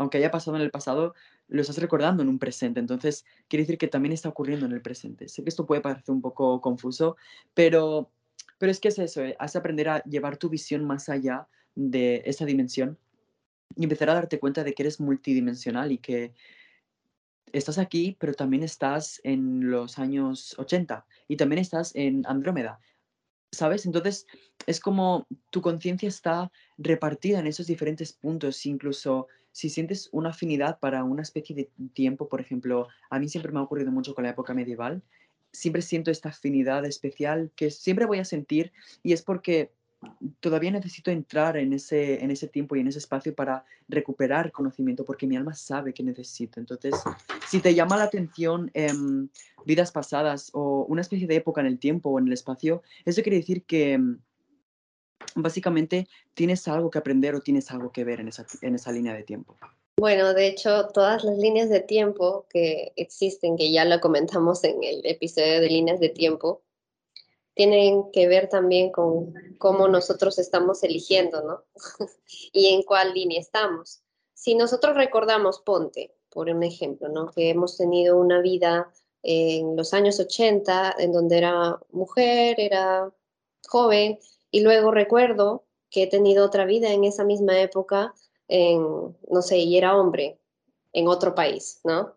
aunque haya pasado en el pasado, lo estás recordando en un presente. Entonces, quiere decir que también está ocurriendo en el presente. Sé que esto puede parecer un poco confuso, pero, pero es que es eso, ¿eh? has de aprender a llevar tu visión más allá de esa dimensión y empezar a darte cuenta de que eres multidimensional y que estás aquí, pero también estás en los años 80 y también estás en Andrómeda. ¿Sabes? Entonces, es como tu conciencia está repartida en esos diferentes puntos, incluso si sientes una afinidad para una especie de tiempo, por ejemplo, a mí siempre me ha ocurrido mucho con la época medieval, siempre siento esta afinidad especial que siempre voy a sentir y es porque todavía necesito entrar en ese, en ese tiempo y en ese espacio para recuperar conocimiento, porque mi alma sabe que necesito. Entonces, si te llama la atención em, vidas pasadas o una especie de época en el tiempo o en el espacio, eso quiere decir que em, básicamente tienes algo que aprender o tienes algo que ver en esa, en esa línea de tiempo. Bueno, de hecho, todas las líneas de tiempo que existen, que ya lo comentamos en el episodio de líneas de tiempo, tienen que ver también con cómo nosotros estamos eligiendo, ¿no? y en cuál línea estamos. Si nosotros recordamos, ponte, por un ejemplo, ¿no? Que hemos tenido una vida en los años 80 en donde era mujer, era joven, y luego recuerdo que he tenido otra vida en esa misma época, en, no sé, y era hombre en otro país, ¿no?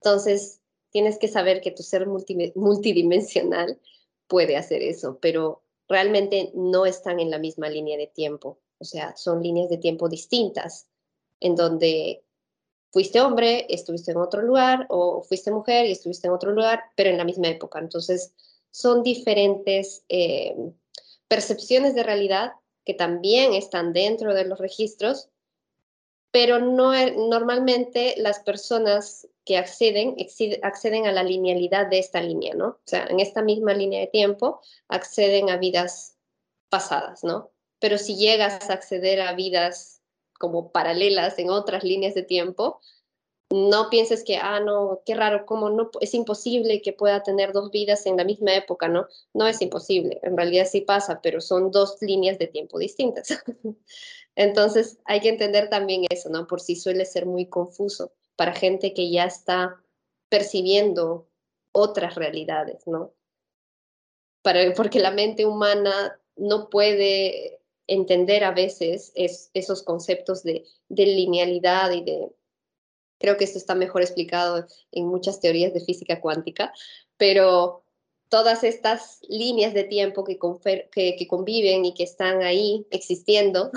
Entonces, tienes que saber que tu ser multidimensional puede hacer eso, pero realmente no están en la misma línea de tiempo. O sea, son líneas de tiempo distintas, en donde fuiste hombre, estuviste en otro lugar, o fuiste mujer y estuviste en otro lugar, pero en la misma época. Entonces, son diferentes eh, percepciones de realidad que también están dentro de los registros, pero no, e, normalmente las personas que acceden, acceden a la linealidad de esta línea, ¿no? O sea, en esta misma línea de tiempo acceden a vidas pasadas, ¿no? Pero si llegas a acceder a vidas como paralelas en otras líneas de tiempo, no pienses que, ah, no, qué raro, cómo no, es imposible que pueda tener dos vidas en la misma época, ¿no? No es imposible, en realidad sí pasa, pero son dos líneas de tiempo distintas. Entonces hay que entender también eso, ¿no? Por si suele ser muy confuso para gente que ya está percibiendo otras realidades, ¿no? Para, porque la mente humana no puede entender a veces esos conceptos de, de linealidad y de Creo que esto está mejor explicado en muchas teorías de física cuántica, pero todas estas líneas de tiempo que, que, conviven y que están ahí existiendo,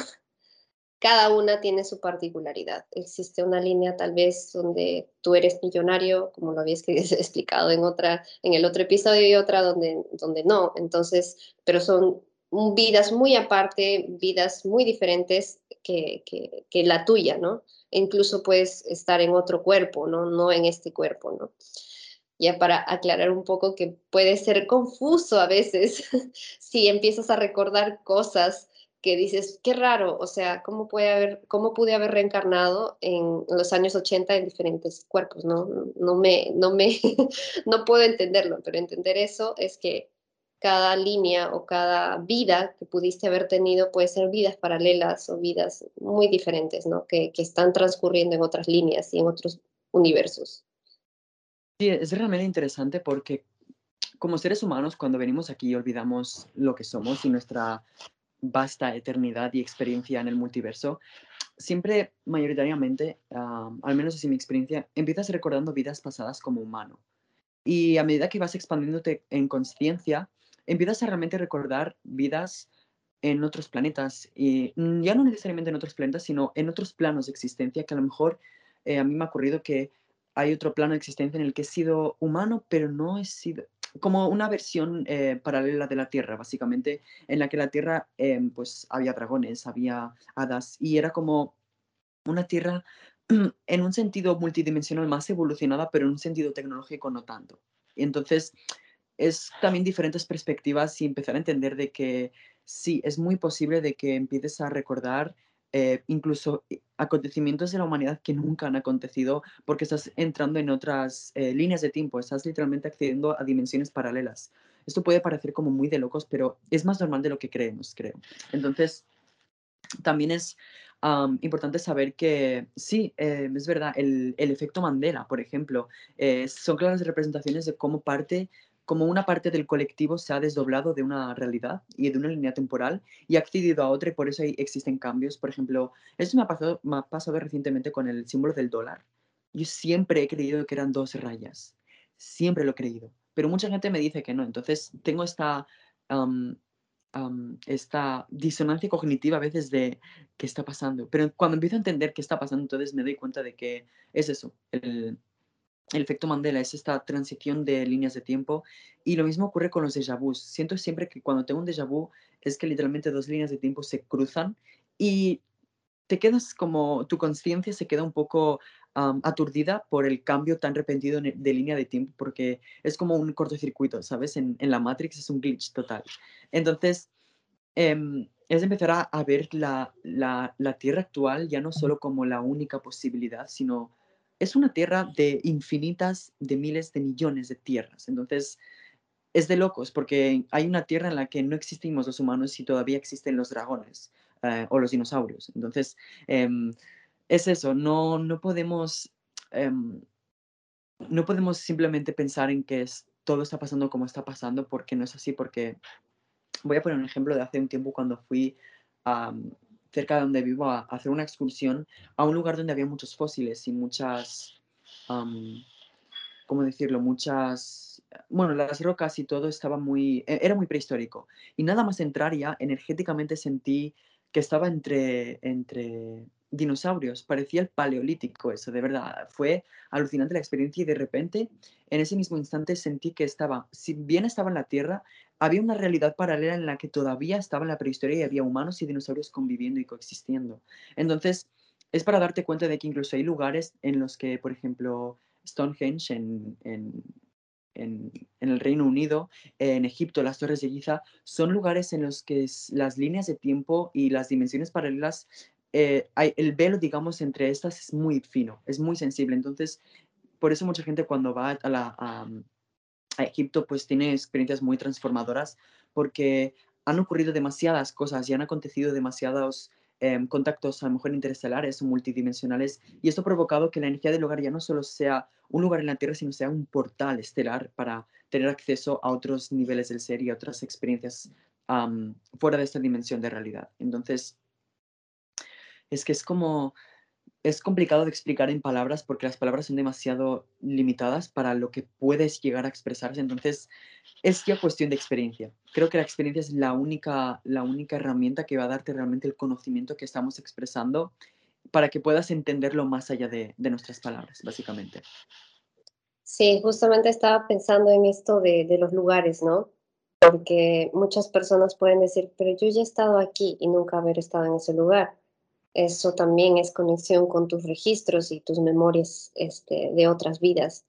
cada una tiene su particularidad. Existe una línea tal vez donde tú eres millonario, como lo habías explicado en, otra, en el otro episodio, y otra donde, donde no. Entonces, pero son vidas muy aparte, vidas muy diferentes que, que, que la tuya, ¿no? incluso puedes estar en otro cuerpo, ¿no? No en este cuerpo, ¿no? Ya para aclarar un poco que puede ser confuso a veces si empiezas a recordar cosas que dices, qué raro, o sea, ¿cómo, puede haber, cómo pude haber reencarnado en los años 80 en diferentes cuerpos? No, no, me, no, me, no puedo entenderlo, pero entender eso es que cada línea o cada vida que pudiste haber tenido puede ser vidas paralelas o vidas muy diferentes, ¿no? Que, que están transcurriendo en otras líneas y en otros universos. Sí, es realmente interesante porque como seres humanos, cuando venimos aquí olvidamos lo que somos y nuestra vasta eternidad y experiencia en el multiverso. Siempre, mayoritariamente, al menos así mi experiencia, empiezas recordando vidas pasadas como humano. Y a medida que vas expandiéndote en conciencia, empiezas a realmente recordar vidas en otros planetas, y ya no necesariamente en otros planetas, sino en otros planos de existencia, que a lo mejor eh, a mí me ha ocurrido que hay otro plano de existencia en el que he sido humano, pero no he sido como una versión eh, paralela de la Tierra, básicamente, en la que la Tierra, em, pues había dragones, había hadas, y era como una Tierra en un sentido multidimensional más evolucionada, pero en un sentido tecnológico no tanto. Y entonces, es también diferentes perspectivas y empezar a entender de que sí, es muy posible de que empieces a recordar eh, incluso eh, acontecimientos de la humanidad que nunca han acontecido porque estás entrando en otras eh, líneas de tiempo, estás literalmente accediendo a dimensiones paralelas. Esto puede parecer como muy de locos, pero es más normal de lo que creemos, creo. Entonces, también es importante saber que sí, es verdad, el, el, efecto Mandela, por ejemplo, son claras representaciones de cómo parte como una parte del colectivo se ha desdoblado de una realidad y de una línea temporal y ha accedido a otra y por eso existen cambios. Por ejemplo, esto me ha, pasado, me ha pasado recientemente con el símbolo del dólar. Yo siempre he creído que eran dos rayas, siempre lo he creído, pero mucha gente me dice que no. Entonces tengo esta, esta disonancia cognitiva a veces de qué está pasando. Pero cuando empiezo a entender qué está pasando, entonces me doy cuenta de que es eso, el, el efecto Mandela es esta transición de líneas de tiempo y lo mismo ocurre con los déjà. Siento siempre que cuando tengo un déjà vu es que literalmente dos líneas de tiempo se cruzan y te quedas como, tu conciencia se queda un poco aturdida por el cambio tan repentino de línea de tiempo porque es como un cortocircuito, ¿sabes? En, la Matrix es un glitch total. Entonces, em, es empezar a, a ver la, la, la Tierra actual ya no solo como la única posibilidad, sino es una tierra de infinitas, de miles de millones de tierras. Entonces, es de locos porque hay una tierra en la que no existimos los humanos y todavía existen los dragones eh, o los dinosaurios. Entonces, em, es eso, no, no podemos... Em, no podemos simplemente pensar en que todo está pasando como está pasando porque no es así, porque voy a poner un ejemplo de hace un tiempo cuando fui cerca de donde vivo a, hacer una excursión a un lugar donde había muchos fósiles y muchas, ¿cómo decirlo? Muchas, bueno, las rocas y todo estaba muy, e, era muy prehistórico. Y nada más entrar ya, energéticamente sentí que estaba entre, entre dinosaurios, parecía el paleolítico eso, de verdad. Fue alucinante la experiencia y de repente, en ese mismo instante, sentí que estaba, si bien estaba en la Tierra, había una realidad paralela en la que todavía estaba en la prehistoria y había humanos y dinosaurios conviviendo y coexistiendo. Entonces, es para darte cuenta de que incluso hay lugares en los que, por ejemplo, Stonehenge en, en, en, el Reino Unido, en Egipto, las Torres de Giza, son lugares en los que las líneas de tiempo y las dimensiones paralelas eh, el velo, digamos, entre estas es muy fino, es muy sensible. Entonces, por eso mucha gente cuando va a, a, Egipto, pues tiene experiencias muy transformadoras, porque han ocurrido demasiadas cosas y han acontecido demasiados em, contactos a lo mejor interestelares o multidimensionales, y esto ha provocado que la energía del lugar ya no solo sea un lugar en la Tierra, sino sea un portal estelar para tener acceso a otros niveles del ser y otras experiencias fuera de esta dimensión de realidad. Entonces, es que es como, es complicado de explicar en palabras porque las palabras son demasiado limitadas para lo que puedes llegar a expresarse. Entonces, es ya cuestión de experiencia. Creo que la experiencia es la única, la única herramienta que va a darte realmente el conocimiento que estamos expresando para que puedas entenderlo más allá de, nuestras palabras, básicamente. Sí, justamente estaba pensando en esto de, de los lugares, ¿no? Porque muchas personas pueden decir, pero yo ya he estado aquí y nunca haber estado en ese lugar eso también es conexión con tus registros y tus memorias este, de otras vidas.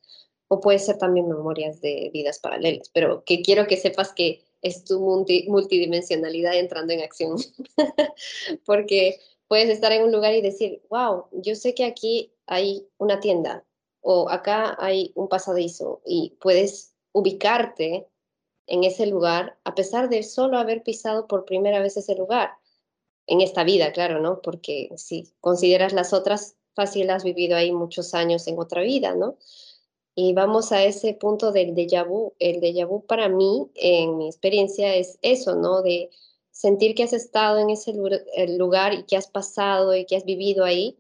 O puede ser también memorias de vidas paralelas, pero que quiero que sepas que es tu multidimensionalidad entrando en acción. Porque puedes estar en un lugar y decir, wow, yo sé que aquí hay una tienda o acá hay un pasadizo y puedes ubicarte en ese lugar a pesar de solo haber pisado por primera vez ese lugar en esta vida, claro, ¿no? Porque si consideras las otras, fácil has vivido ahí muchos años en otra vida, ¿no? Y vamos a ese punto del déjà vu. El déjà vu para mí, en mi experiencia, es eso, ¿no? De sentir que has estado en ese lugar y que has pasado y que has vivido ahí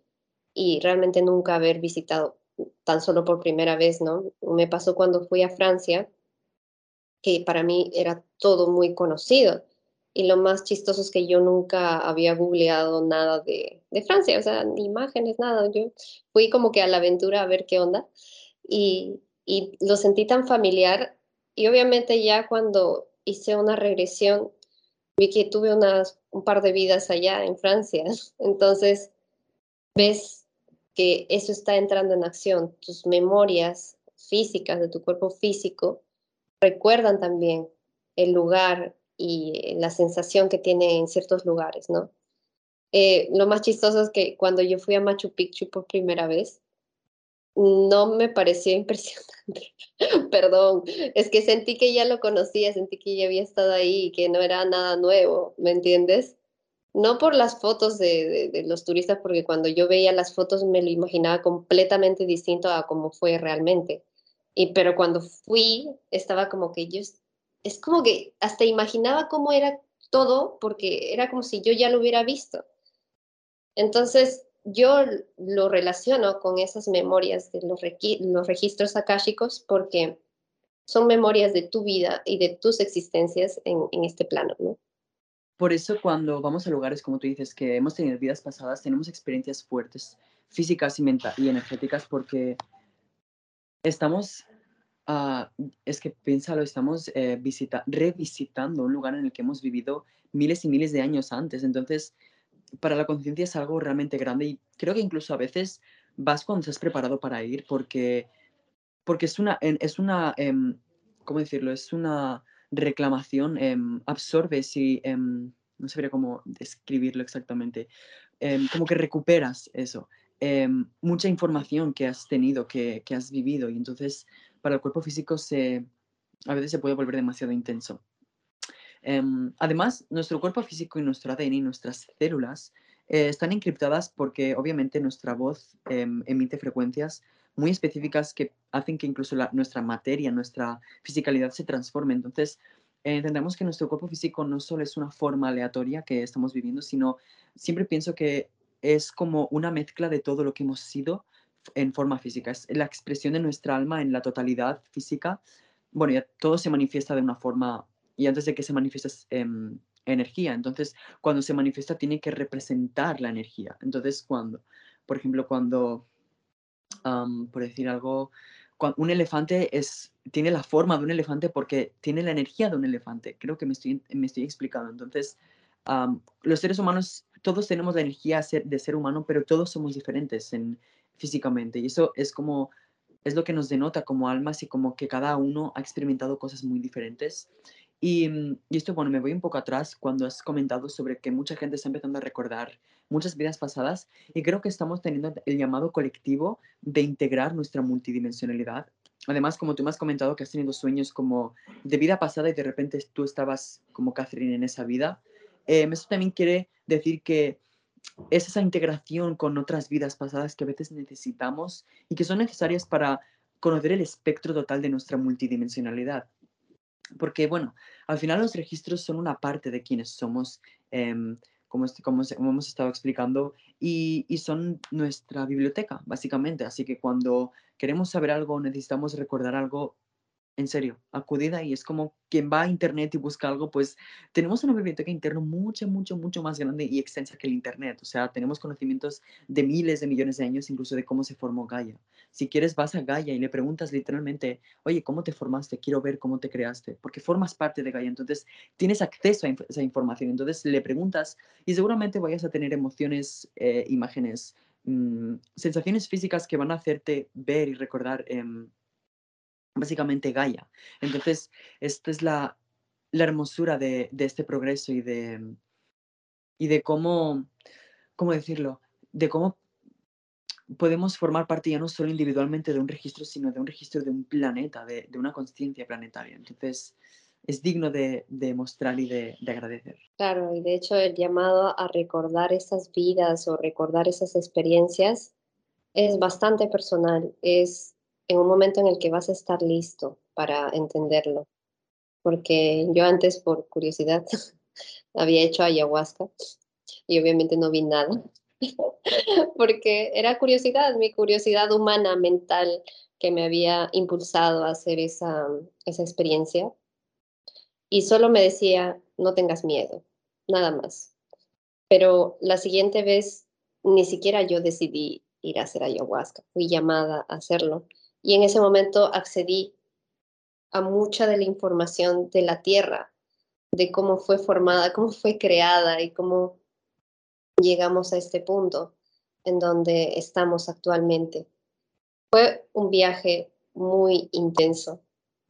y realmente nunca haber visitado tan solo por primera vez, ¿no? Me pasó cuando fui a Francia, que para mí era todo muy conocido y lo más chistoso es que yo nunca había googleado nada de, de, Francia, o sea, ni imágenes, nada. Yo fui como que a la aventura a ver qué onda y, y lo sentí tan familiar. Y obviamente ya cuando hice una regresión, vi que tuve unas, un par de vidas allá en Francia. Entonces, ves que eso está entrando en acción. Tus memorias físicas de tu cuerpo físico recuerdan también el lugar, y la sensación que tiene en ciertos lugares, ¿no? Eh, lo más chistoso es que cuando yo fui a Machu Picchu por primera vez, no me pareció impresionante. Perdón, es que sentí que ya lo conocía, sentí que ya había estado ahí que no era nada nuevo, ¿me entiendes? No por las fotos de, de, los turistas, porque cuando yo veía las fotos me lo imaginaba completamente distinto a cómo fue realmente. Y, pero cuando fui, estaba como que yo es como que hasta imaginaba cómo era todo porque era como si yo ya lo hubiera visto. Entonces, yo lo relaciono con esas memorias de los, registros akáshicos porque son memorias de tu vida y de tus existencias en, este plano, ¿no? Por eso cuando vamos a lugares, como tú dices, que hemos tenido vidas pasadas, tenemos experiencias fuertes, físicas y, y energéticas, porque estamos Ah, es que piénsalo, estamos eh, revisitando un lugar en el que hemos vivido miles y miles de años antes. Entonces, para la conciencia es algo realmente grande y creo que incluso a veces vas cuando estás preparado para ir porque, porque es una, es una em, ¿cómo decirlo? Es una reclamación, eh, absorbes y em, no sabría cómo describirlo exactamente, como que recuperas eso, mucha información que has tenido, que, que has vivido y entonces para el cuerpo físico se, a veces se puede volver demasiado intenso. Em, además, nuestro cuerpo físico y nuestro ADN y nuestras células eh, están encriptadas porque obviamente nuestra voz em, emite frecuencias muy específicas que hacen que incluso nuestra materia, nuestra fisicalidad se transforme. Entonces, entendemos que nuestro cuerpo físico no solo es una forma aleatoria que estamos viviendo, sino siempre pienso que es como una mezcla de todo lo que hemos sido en forma física. Es la expresión de nuestra alma en la totalidad física. Bueno, ya todo se manifiesta de una forma, y antes de que se manifieste es, em, energía. Entonces, cuando se manifiesta tiene que representar la energía. Entonces, cuando, por ejemplo, cuando, por decir algo, un elefante es, tiene la forma de un elefante porque tiene la energía de un elefante. Creo que me estoy, me estoy explicando. Entonces, los seres humanos, todos tenemos la energía de ser humano, pero todos somos diferentes en, físicamente. Y eso es como, es lo que nos denota como almas y como que cada uno ha experimentado cosas muy diferentes. Y, mm, y esto, bueno, me voy un poco atrás cuando has comentado sobre que mucha gente está empezando a recordar muchas vidas pasadas y creo que estamos teniendo el llamado colectivo de integrar nuestra multidimensionalidad. Además, como tú me has comentado que has tenido sueños como de vida pasada y de repente tú estabas como Catherine en esa vida, eh, eso también quiere decir que es esa integración con otras vidas pasadas que a veces necesitamos y que son necesarias para conocer el espectro total de nuestra multidimensionalidad. Porque, bueno, al final los registros son una parte de quienes somos, em, como, est- como, como hemos estado explicando, y, y son nuestra biblioteca, básicamente. Así que cuando queremos saber algo, necesitamos recordar algo, en serio, acudida y es como quien va a internet y busca algo, pues tenemos una biblioteca interna mucho, mucho, mucho más grande y extensa que el internet. O sea, tenemos conocimientos de miles de millones de años, incluso de cómo se formó Gaia. Si quieres, vas a Gaia y le preguntas literalmente, oye, ¿cómo te formaste? Quiero ver cómo te creaste, porque formas parte de Gaia. Entonces, tienes acceso a esa información. Entonces, le preguntas y seguramente vayas a tener emociones, eh, imágenes, mm, sensaciones físicas que van a hacerte ver y recordar. em, básicamente Gaia. Entonces, esta es la, la hermosura de, de este progreso y de, y de cómo, ¿cómo decirlo? De cómo podemos formar parte ya no solo individualmente de un registro, sino de un registro de un planeta, de, de una conciencia planetaria. Entonces, es digno de, de mostrar y de, de agradecer. Claro, y de hecho el llamado a recordar esas vidas o recordar esas experiencias es bastante personal. Es en un momento en el que vas a estar listo para entenderlo. Porque yo antes, por curiosidad, había hecho ayahuasca y obviamente no vi nada. Porque era curiosidad, mi curiosidad humana, mental, que me había impulsado a hacer esa, esa experiencia. Y solo me decía, no tengas miedo, nada más. Pero la siguiente vez ni siquiera yo decidí ir a hacer ayahuasca, fui llamada a hacerlo. Y en ese momento accedí a mucha de la información de la Tierra, de cómo fue formada, cómo fue creada y cómo llegamos a este punto en donde estamos actualmente. Fue un viaje muy intenso,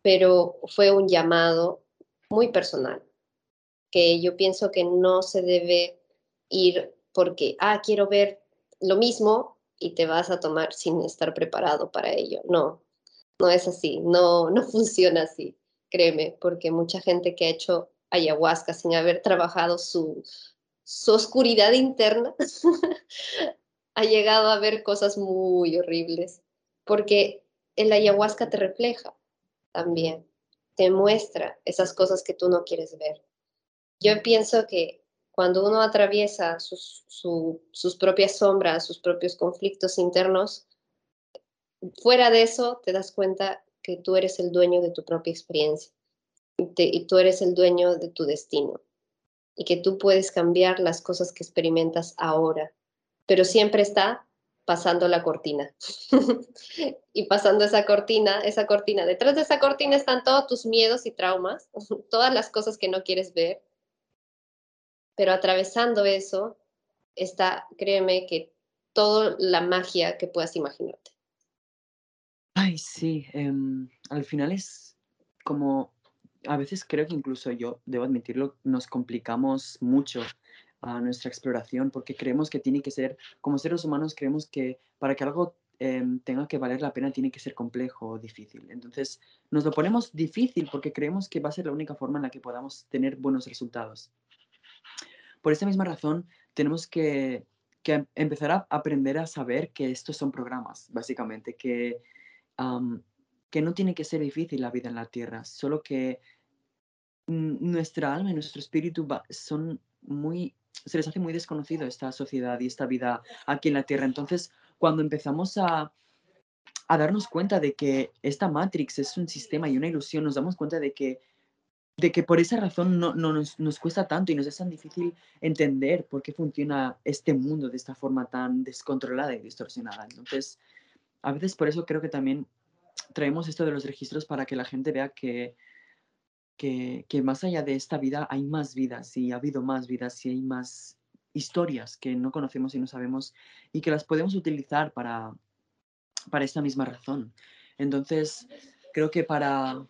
pero fue un llamado muy personal, que yo pienso que no se debe ir porque, ah, quiero ver lo mismo y te vas a tomar sin estar preparado para ello. No, no es así, no, no funciona así, créeme, porque mucha gente que ha hecho ayahuasca sin haber trabajado su, su oscuridad interna ha llegado a ver cosas muy horribles, porque el ayahuasca te refleja también, te muestra esas cosas que tú no quieres ver. Yo pienso que cuando uno atraviesa sus, su, sus propias sombras, sus propios conflictos internos, fuera de eso te das cuenta que tú eres el dueño de tu propia experiencia y, y tú eres el dueño de tu destino y que tú puedes cambiar las cosas que experimentas ahora, pero siempre está pasando la cortina. y pasando esa cortina, esa cortina, detrás de esa cortina están todos tus miedos y traumas, todas las cosas que no quieres ver, pero atravesando eso está, créeme que toda la magia que puedas imaginarte. Ay, sí, em, al final es como, a veces creo que incluso yo, debo admitirlo, nos complicamos mucho a nuestra exploración porque creemos que tiene que ser, como seres humanos, creemos que para que algo em, tenga que valer la pena tiene que ser complejo o difícil. Entonces, nos lo ponemos difícil porque creemos que va a ser la única forma en la que podamos tener buenos resultados. Por esa misma razón, tenemos que, em- empezar a aprender a saber que estos son programas, básicamente, que no tiene que ser difícil la vida en la Tierra, solo que nuestra alma y nuestro espíritu son muy, se les hace muy desconocido esta sociedad y esta vida aquí en la Tierra. Entonces, cuando empezamos a darnos cuenta de que esta Matrix es un sistema y una ilusión, nos damos cuenta de que, de que por esa razón no, no nos, nos, cuesta tanto y nos es tan difícil entender por qué funciona este mundo de esta forma tan descontrolada y distorsionada. Entonces, a veces por eso creo que también traemos esto de los registros para que la gente vea que que, más allá de esta vida hay más vidas y ha habido más vidas y hay más historias que no conocemos y no sabemos y que las podemos utilizar para, para esta misma razón. Entonces, creo que para,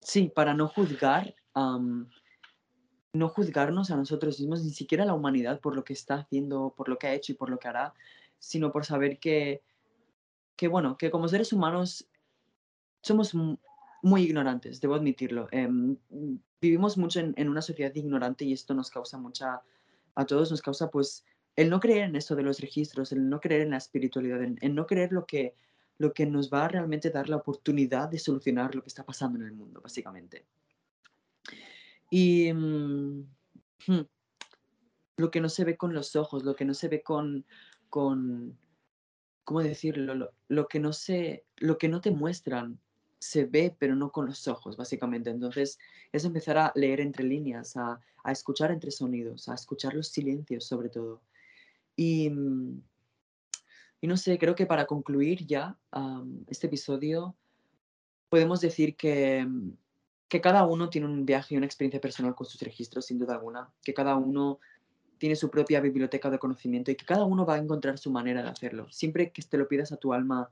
sí, para no juzgar, no juzgarnos a nosotros mismos, ni siquiera a la humanidad por lo que está haciendo, por lo que ha hecho y por lo que hará, sino por saber que, que bueno, que como seres humanos somos muy ignorantes, debo admitirlo. Em, vivimos mucho en, una sociedad ignorante y esto nos causa mucha, a todos nos causa pues el no creer en esto de los registros, el no creer en la espiritualidad, el, no creer lo que, lo que nos va a realmente dar la oportunidad de solucionar lo que está pasando en el mundo, básicamente. Y mm, lo que no se ve con los ojos, lo que no se ve con, con ¿cómo decirlo? Lo, lo que no se, lo que no te muestran se ve, pero no con los ojos, básicamente. Entonces, es empezar a leer entre líneas, a, escuchar entre sonidos, a escuchar los silencios sobre todo. Y, mm, y no sé, creo que para concluir ya este episodio, podemos decir que, mm, que cada uno tiene un viaje y una experiencia personal con sus registros, sin duda alguna, que cada uno tiene su propia biblioteca de conocimiento y que cada uno va a encontrar su manera de hacerlo. Siempre que te lo pidas a tu alma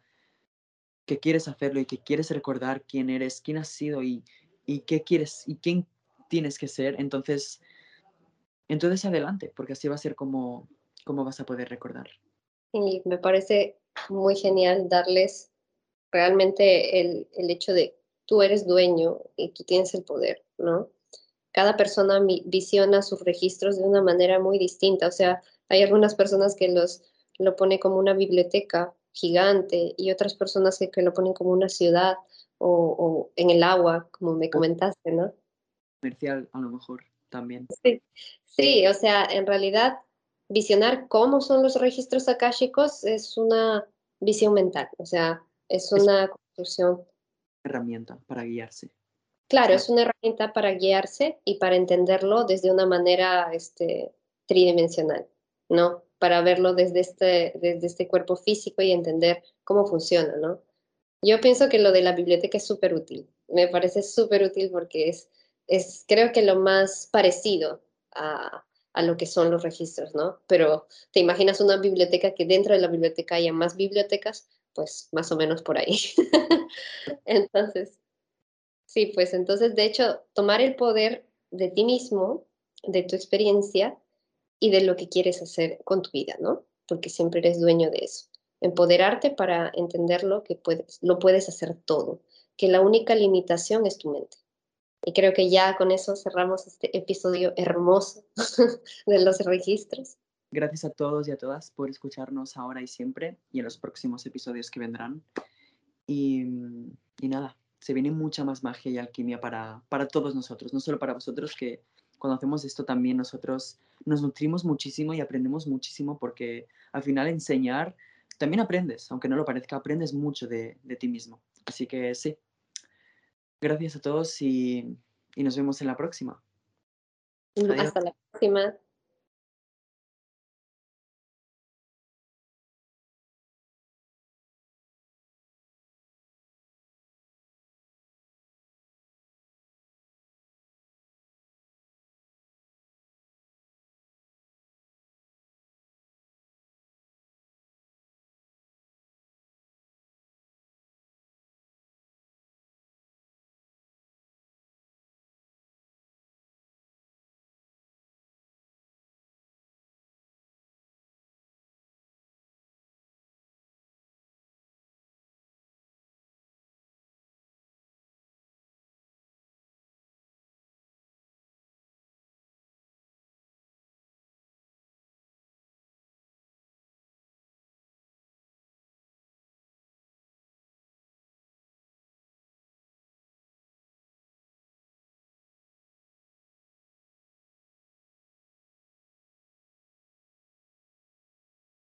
que quieres hacerlo y que quieres recordar quién eres, quién has sido y, y qué quieres y quién tienes que ser, entonces, entonces adelante, porque así va a ser como, como vas a poder recordar. Y me parece muy genial darles realmente el, el hecho de tú eres dueño y tú tienes el poder, ¿no? Cada persona visiona sus registros de una manera muy distinta, o sea, hay algunas personas que los lo pone como una biblioteca gigante y otras personas que, lo ponen como una ciudad o, en el agua, como me comentaste, ¿no? Comercial, a lo mejor también. Sí. sí, o sea, en realidad visionar cómo son los registros akáshicos es una visión mental, o sea, es una construcción. Herramienta para guiarse. Claro, es una herramienta para guiarse y para entenderlo desde una manera este, tridimensional, ¿no? para verlo desde este, desde este cuerpo físico y entender cómo funciona, ¿no? Yo pienso que lo de la biblioteca es súper útil, me parece súper útil porque es, es, creo que lo más parecido a, a lo que son los registros, ¿no? Pero te imaginas una biblioteca que dentro de la biblioteca haya más bibliotecas, pues más o menos por ahí. entonces, sí, pues entonces, de hecho, tomar el poder de ti mismo, de tu experiencia, y de lo que quieres hacer con tu vida, ¿no? Porque siempre eres dueño de eso. Empoderarte para entenderlo que puedes, lo puedes hacer todo, que la única limitación es tu mente. Y creo que ya con eso cerramos este episodio hermoso de los registros. Gracias a todos y a todas por escucharnos ahora y siempre y en los próximos episodios que vendrán. Y, y nada, se viene mucha más magia y alquimia para, para todos nosotros, no solo para vosotros que cuando hacemos esto también nosotros nos nutrimos muchísimo y aprendemos muchísimo porque al final enseñar también aprendes, aunque no lo parezca, aprendes mucho de, ti mismo. Así que sí, gracias a todos y, y nos vemos en la próxima. Hasta la próxima.